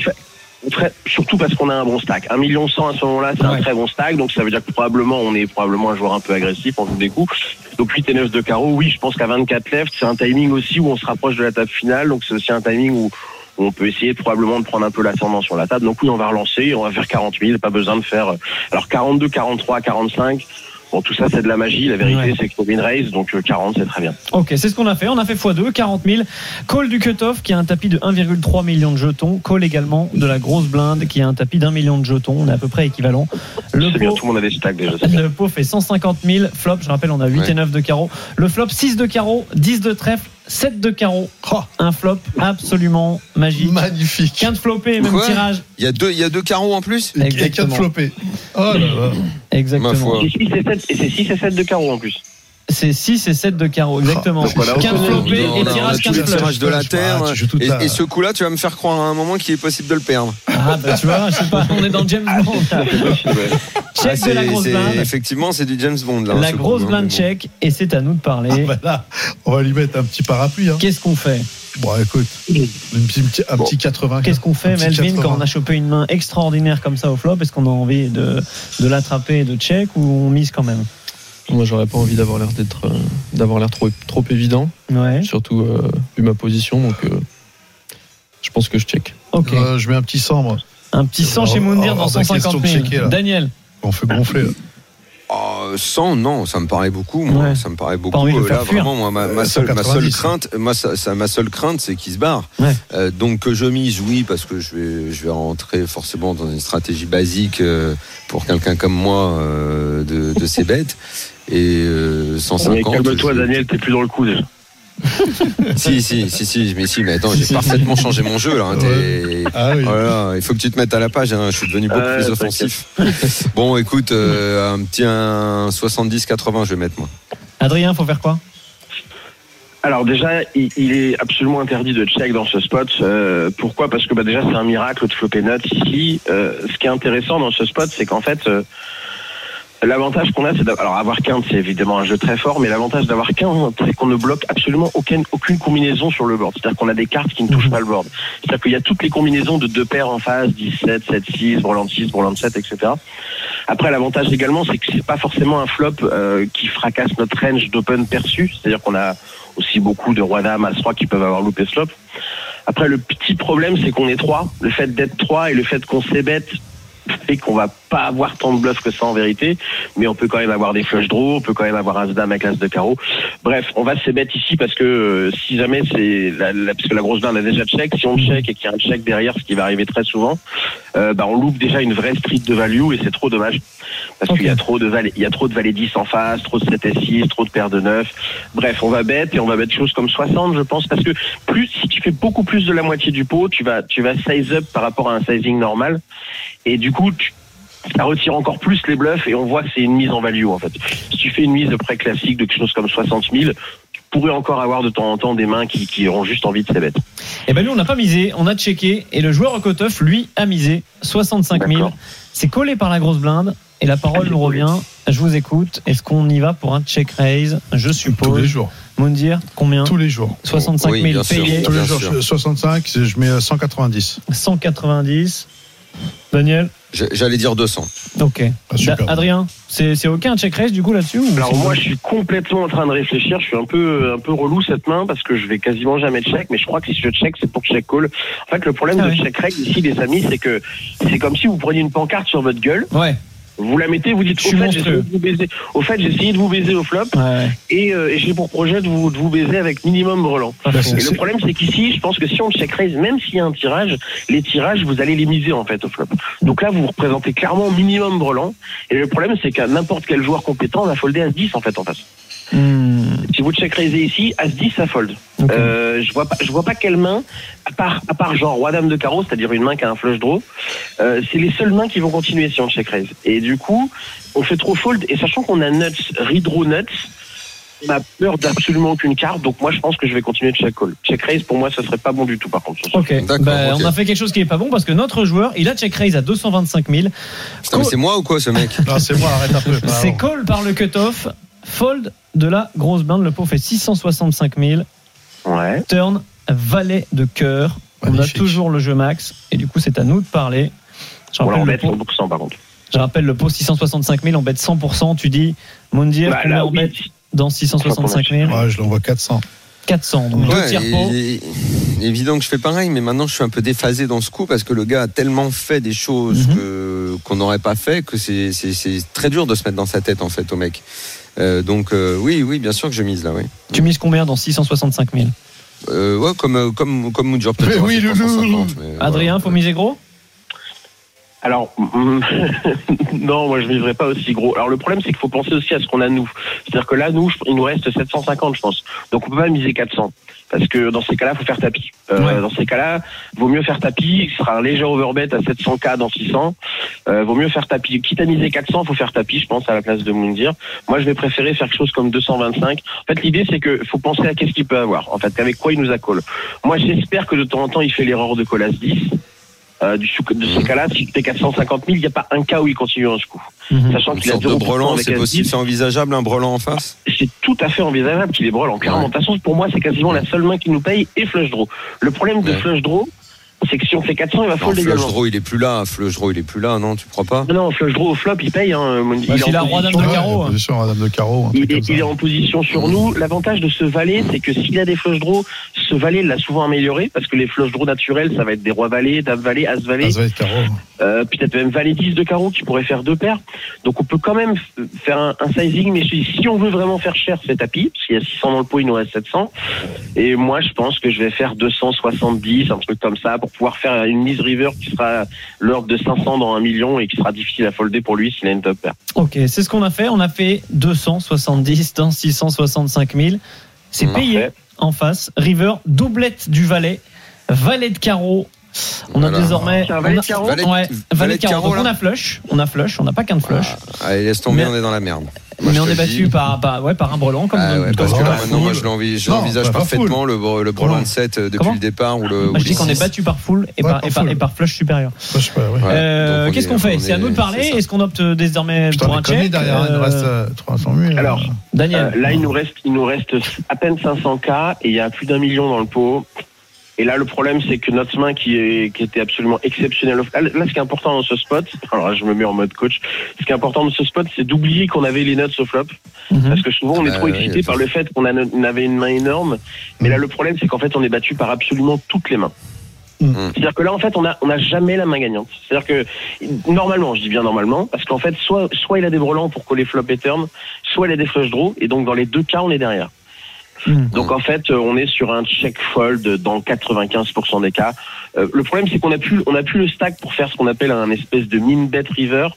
surtout parce qu'on a un bon stack. Un million cent à ce moment-là, c'est Ouais. un très bon stack, donc ça veut dire que probablement on est probablement un joueur un peu agressif, on joue des coups. Donc 8 et 9 de carreau, oui, je pense qu'à 24 left, c'est un timing aussi où on se rapproche de la table finale, donc c'est aussi un timing où où on peut essayer probablement de prendre un peu l'ascendant sur la table. Donc oui, on va relancer, on va faire 40 000, pas besoin de faire... euh, Alors 42, 43, 45, bon tout ça c'est de la magie, la vérité Ouais. c'est que Robin Race, donc euh, 40 c'est très bien. Ok, c'est ce qu'on a fait. On a fait x2, 40 000. Call du cutoff qui a un tapis de 1,3 million de jetons. Call également de la grosse blinde qui a un tapis d'un million de jetons. On est à peu près équivalent. Le C'est bien, pot, tout le monde a des stacks déjà. c'est bien. le pot fait 150 000. Flop, je rappelle, on a 8 Ouais. et 9 de carreau. Le flop, 6 de carreau, 10 de trèfle, 7 de carreau. Oh, Un flop absolument magique. magnifique. 15 flopés, même Quoi tirage. Il y a deux, il y a deux carreaux en plus. Et quatre Exactement. flopés. Oh là là. Exactement. Ma foi. C'est 6 et 7, et c'est 6 et 7 de carreau en plus. C'est 6 et 7 de carreau, exactement. 15 on- flopés on et tirage tous 15 les flush. tirages de la terre. Ah, toute et, la- et ce coup-là, tu vas me faire croire à un moment qu'il est possible de le perdre. Ah, bah tu vois, je sais pas, on est dans James Bond. là. Ah, Check de la c'est- grosse blinde. Effectivement, c'est du James Bond là. La ce grosse coup, hein, blinde check et c'est à nous de parler. Ah, bah là, on va lui mettre un petit parapluie. Hein. Qu'est-ce qu'on fait? Bon, écoute, un petit, un petit 80. Qu'est-ce qu'on fait, Melvin, 80. quand on a chopé une main extraordinaire comme ça au flop? Est-ce qu'on a envie de, de l'attraper et de check ou on mise quand même? Moi, j'aurais pas envie d'avoir l'air d'être, euh, d'avoir l'air trop, trop évident, Ouais. surtout euh, vu ma position. Donc, euh, je pense que je check. Ok. Euh, je mets un petit 100, moi. Un petit 100 chez Moundir dans hors de question 150 de 000. checker, là. Daniel, On fait gonfler. là. Oh, 100, non, ça me paraît beaucoup. Moi, Ouais. ça me paraît beaucoup. envie de le Euh, faire Là, fuir. vraiment, moi, ma, ma Euh, seule, ma 190. seule crainte, moi, ça, ça- ma seule crainte, c'est qu'il se barre. Ouais. Euh, donc que je mise, oui, parce que je vais, je vais rentrer forcément dans une stratégie basique euh, pour quelqu'un comme moi euh, de, de ces bêtes. Et euh, Mais 150. Calme-toi, je- Daniel, t'es plus dans le coup déjà. Si, si, si, si, mais si, mais attends, j'ai parfaitement changé mon jeu là. hein, t'es- Ah oui. Oh il faut que tu te mettes à la page, hein, je suis devenu beaucoup plus offensif. bon, écoute, euh, un petit un 70-80, je vais mettre moi. Adrien, faut faire quoi? Alors déjà, il, il est absolument interdit de check dans ce spot. Euh, pourquoi? Parce que bah, déjà, c'est un miracle de flopper nuts ici. Euh, ce qui est intéressant dans ce spot, c'est qu'en fait, euh, l'avantage qu'on a, c'est d'avoir alors avoir quinte, c'est évidemment un jeu très fort, mais l'avantage d'avoir quinte, c'est qu'on ne bloque absolument aucune, aucune combinaison sur le board. C'est-à-dire qu'on a des cartes qui ne touchent pas le board. C'est-à-dire qu'il y a toutes les combinaisons de deux paires en face, 17, 7, 6, Breland 6, Breland 7, etc. Après, l'avantage également, c'est que c'est pas forcément un flop euh, qui fracasse notre range d'open perçu. C'est-à-dire qu'on a aussi beaucoup de roi dame, as 3 qui peuvent avoir loupé ce flop. Après, le petit problème, c'est qu'on est trois. Le fait d'être trois et le fait qu'on s'ébête fait qu'on va pas avoir tant de bluffs que ça en vérité, mais on peut quand même avoir des flush draws, on peut quand même avoir as dame avec as de carreau. Bref, on va s'ébête ici parce que euh, si jamais c'est la, la- parce que la grosse blinde a déjà check, si on check et qu'il y a un check derrière, ce qui va arriver très souvent, euh, bah on loupe déjà une vraie street de value et c'est trop dommage parce qu'il y a trop de valets, il y a trop de valets 10 en face, trop de 7 et 6, trop de paires de 9. Bref, on va bête et on va bête choses comme 60, je pense, parce que plus si tu fais beaucoup plus de la moitié du pot, tu vas tu vas size up par rapport à un sizing normal et du coup tu, ça retire encore plus les bluffs et on voit que c'est une mise en value en fait. Si tu fais une mise de près classique de quelque chose comme 60 000, tu pourrais encore avoir de temps en temps des mains qui, qui auront juste envie de se bête. Eh ben nous, on n'a pas misé, on a checké et le joueur au cutoff, lui, a misé 65 000. D'accord. C'est collé par la grosse blinde et la parole nous revient. Je vous écoute. Est-ce qu'on y va pour un check raise Je Tous les suppose. jours. Moundir, combien Tous les jours. 65 Oui, 000 bien sûr. payés, Tous les Bien jours. sûr. je- 65, c'est- je mets euh, 190. 190. Daniel J'allais dire 200. Ok. Ah, Adrien, c'est c'est aucun check raise du coup là-dessus Alors moi je suis complètement en train de réfléchir, je suis un peu un peu relou cette main parce que je vais quasiment jamais check, mais je crois que si je check c'est pour check call. En fait le problème Ah de ouais. check règle ici les amis c'est que c'est comme si vous preniez une pancarte sur votre gueule, Ouais. Vous la mettez, vous dites au fait, j'ai essayé de vous baiser. Au fait j'ai essayé de vous baiser au flop Ouais, et, euh, et j'ai pour projet de vous, de vous baiser avec minimum brelan. Pas Bah, faux. Et le problème, c'est qu'ici, je pense que si on check raise, même s'il y a un tirage, les tirages, vous allez les miser en fait au flop. Donc là, vous représentez clairement minimum brelan. Et le problème, c'est qu'à n'importe quel joueur compétent, on va folder à 10 en fait en face. Hmm. Si vous check raisez ici, As-10, ça fold. Euh, je vois pas, je vois pas quelle main, à part, à part genre Roi Dame de carreau, c'est-à-dire une main qui a un flush draw, euh, c'est les seules mains qui vont continuer si on check raise. Et du coup, on fait trop fold, et sachant qu'on a nuts, redraw nuts, on a peur d'absolument aucune carte, donc moi je pense que je vais continuer de check call. Check raise, pour moi, ça serait pas bon du tout par contre. Ok, Bah, ok. on a fait quelque chose qui est pas bon parce que notre joueur, il a check raise à 225 000. Putain, mais c'est moi ou quoi ce mec? Non, c'est moi, arrête un peu. C'est call par le cutoff, fold de la grosse blinde. Le pot fait 665 000. Ouais. Turn, valet de cœur. On a toujours le jeu max et du coup, c'est à nous de parler. Je On rappelle, le l'embête pot, 100% par contre. je rappelle le pot 665 000, on bête 100%. Tu dis, Mondir, Bah, combien là, on oui. bête dans 665 000 Ouais, je l'envoie 400. 400, donc Ouais, et- et- évident que je fais pareil, mais maintenant je suis un peu déphasé dans ce coup parce que le gars a tellement fait des choses Mhm. qu'on n'aurait pas fait que c'est très dur de se mettre dans sa tête en fait au mec. Euh, donc euh, oui, oui, bien sûr que je mise là, oui. Tu mises combien dans 665 000 Euh, ouais, comme euh, comme comme peut-être. Mais oui, loulou. 350, mais, Adrien, faut miser gros? Alors, non, moi je ne vivrai pas aussi gros. Alors le problème, c'est qu'il faut penser aussi à ce qu'on a nous. C'est-à-dire que là, nous, il nous reste 750, je pense. Donc on peut pas miser 400. Parce que dans ces cas-là, faut faire tapis. Euh, Ouais. Dans ces cas-là, vaut mieux faire tapis. Ce sera un léger overbet à 700K dans 600. Euh, vaut mieux faire tapis. Quitte à miser 400, faut faire tapis, je pense, à la place de Moundir. Moi, je vais préférer faire quelque chose comme 225. En fait, l'idée, c'est que faut penser à qu'est-ce qu'il peut avoir. En fait, avec quoi il nous a call. Moi, j'espère que de temps en temps, il fait l'erreur de call as 10. Euh, du, de ce cas-là, si tu 450 000, il n'y a pas un cas où il continue en coup. Mhm. Sachant qu'il a sorte de 0% brelan, avec c'est As-10, possible, c'est envisageable un brelan en face? c'est tout à fait envisageable qu'il est brelan. Clairement, de toute façon, pour moi, c'est quasiment la seule main qui nous paye et flush draw. Le problème de Ouais. flush draw, c'est que si on fait 400, il va fold Flush également. draw, il est plus là. Flush draw, il est plus là, non Tu crois pas Non, non, flush draw au flop, il paye. Hein. Il Bah, est a roi dame de position- carreau. hein. Il est, il est en position sur nous. L'avantage de ce valet, c'est que s'il a des flush draws, ce valet l'a souvent amélioré parce que les flush draws naturels, ça va être des rois valets, dame valet, as valet, Ah, ça va être carreau. euh, peut-être même valet 10 de carreau qui pourrait faire deux paires. Donc on peut quand même faire un, un sizing, mais si on veut vraiment faire cher, c'est tapis, parce qu'il y a 600 dans le pot, il nous reste 700. Et moi, je pense que je vais faire 270, un truc comme ça, pour pouvoir faire une mise river qui sera l'ordre de 500 dans un million et qui sera difficile à folder pour lui s'il a une top paire. Ok, c'est ce qu'on a fait. On a fait 270 dans 665 000. C'est payé en face. River, doublette du valet, valet de carreau. On a Voilà. désormais. C'est un valet on a- de carreau Ouais, Valet- valet, valet de de carreau. carreau, Donc on a flush. On a flush. On n'a pas qu'un flush. Allez, laisse tomber, Mais- on est dans la merde. Moi, mais on est battu par, par, ouais, par un brelan, comme, Ah ouais, parce que là, maintenant, moi, je l'envisage, parfaitement le, le brelan de 7 euh, depuis Comment le départ. Ou le, Moi, ou je dis qu'on est battu par full et, Ouais, par, par et, par, full. et par flush supérieur. Euh, Qu'est-ce est- qu'on fait C'est à nous de parler. Est-ce qu'on opte désormais Putain, pour un check derrière, il nous Euh, reste euh, 300 000. Alors, Daniel. Euh, là, il nous reste, il nous reste à peine 500K et il y a plus d'un million dans le pot. Et là, le problème, c'est que notre main qui, est, qui était absolument exceptionnelle. Là, ce qui est important dans ce spot, alors là, je me mets en mode coach, ce qui est important dans ce spot, c'est d'oublier qu'on avait les nuts au flop. Mhm. Parce que souvent, on est Ah trop oui, excité par le fait qu'on avait une main énorme. Mais là, le problème, c'est qu'en fait, on est battu par absolument toutes les mains. Mm. C'est-à-dire que là, en fait, on a, on a jamais la main gagnante. C'est-à-dire que, normalement, je dis bien normalement, parce qu'en fait, soit, soit il a des brelans pour coller flop et turn, soit il a des flush draw, et donc dans les deux cas, on est derrière. Mhm. Donc en fait, euh, on est sur un check fold dans 95% des cas. Euh, le problème, c'est qu'on a plus, on a plus le stack pour faire ce qu'on appelle un espèce de min bet river,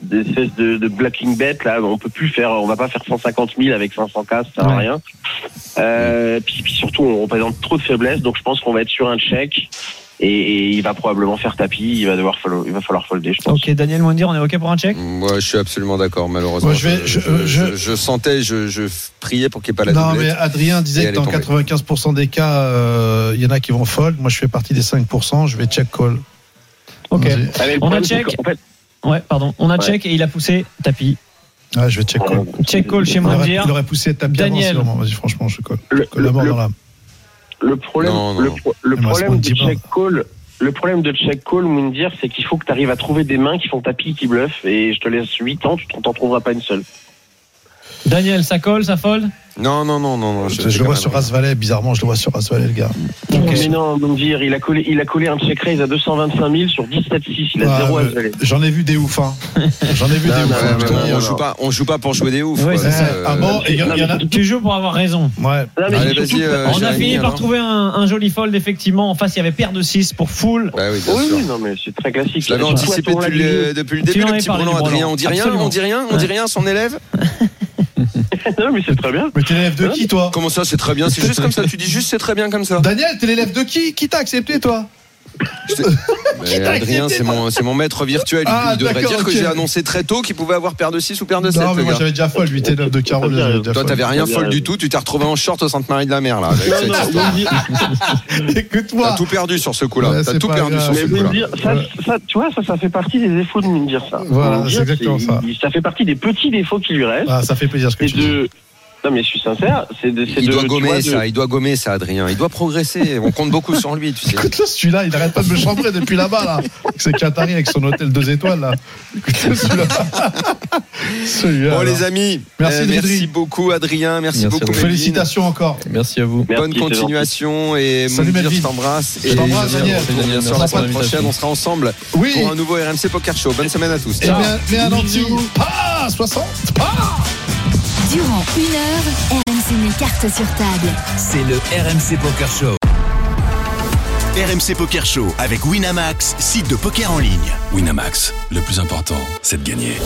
des espèces de, de blocking bet. Là, on peut plus faire, on va pas faire 150 000 avec 500 k, ça sert à rien. Euh, puis, puis surtout, on représente trop de faiblesses, donc je pense qu'on va être sur un check. Et, et il va probablement faire tapis, il va devoir follow- il va falloir folder, je pense. Ok, Daniel Mondir, on est ok pour un check? Moi, je suis absolument d'accord, malheureusement. Moi, je vais- je, je- je- je- je sentais, je, je priais pour qu'il n'y ait pas la Non, mais. Adrien disait que dans tombée. 95% des cas, euh, il y en a qui vont fold. Moi, je fais partie des 5%. Je vais check call. Ok. Ah, On a check. fait, Ouais, pardon. On a Ouais. check et il a poussé tapis. Ouais, je vais check call. Check call chez Il aurait, Mondir. il aurait poussé tapis avant, Daniel. sûrement. Vas-y, franchement, je colle. le, mort le- dans l'âme. Le problème, Non, non, le, non. pro- le Il me reste problème de moins de 10 check call, le problème de check call, Moundir, c'est qu'il faut que tu arrives à trouver des mains qui font tapis, qui bluffent, et je te laisse 8 ans, tu t'en trouveras pas une seule. Daniel, ça colle, ça fold Non, non, non, non. non Je, le vois sur As-Valet. Bizarrement, je le vois sur As-Valet, le gars. Ok. Mais non, Moundir, il a collé, il a collé un check raise à 225 000 sur 17-6, il a Ouais, 0 à mais se valer. J'en ai vu des ouf, hein. J'en ai vu Non, des non, ouf. Ouais, hein, on joue pas, on joue pas pour jouer des oufs. Ouais, quoi. c'est ça. Euh, Ah bon, et il y, en- il y en a. Tu joues pour avoir raison. Ouais. Non, mais Allez, surtout vas-y, que- euh, On a fini par trouver un, un joli fold, effectivement. En face, il y avait paire de 6 pour full. Bah oui, non, mais c'est très classique. Je l'avais anticipé depuis le, début, le petit du Adrien. On dit rien, on dit rien, on dit rien, son élève non, mais c'est très bien. Mais t'es l'élève de qui, toi? Comment ça, c'est très bien? C'est juste comme ça. Tu dis juste c'est très bien comme ça. Daniel, t'es l'élève de qui? Qui t'a accepté, toi? Mais Adrien, c'est mon, c'est mon maître virtuel. Ah, il devrait dire que ok. j'ai annoncé très tôt qu'il pouvait avoir paire de 6 ou paire de 7. Non, mais moi j'avais déjà folle, 8 et 9 de Carole. J'avais déjà Toi, folle. t'avais rien folle du tout. Tu t'es retrouvé en short au Sainte-Marie de la Mer, là. avec Non, cette non, histoire. vous me dites- T'as Écoute-moi. tout perdu sur ce coup-là. Ouais, T'as tout perdu grave. sur ce coup-là. dire, ça, Ouais. ça, tu vois, ça, ça fait partie des défauts de me dire ça. Voilà, c'est exactement ça. Ça fait partie des petits défauts qui lui restent. Ah, ça fait plaisir ce que tu dis. Non, mais je suis sincère. C'est de. Il de- doit gommer vois, de- ça, il doit gommer ça, Adrien. Il doit progresser. On compte beaucoup sur lui, tu sais. Écoute, là, celui-là, il n'arrête pas de me chambrer depuis là-bas, là. C'est Qatari avec son hôtel 2 étoiles, là. Écoute, celui-là. Bon, les amis, Merci, euh, merci beaucoup, Adrien. Merci, Merci, beaucoup. Félicitations encore. Merci à vous. Bonne continuation et Salut, Melvin. je t'embrasse. Je t'embrasse, Daniel. Bien sûr, Daniel, la semaine prochaine, on sera ensemble Oui. pour un nouveau RMC Poker Show. Bonne semaine à tous. Et mais un anti. Pas 60. Pas Durant une heure, RMC met carte sur table. C'est le RMC Poker Show. RMC Poker Show avec Winamax, site de poker en ligne. Winamax, le plus important, c'est de gagner.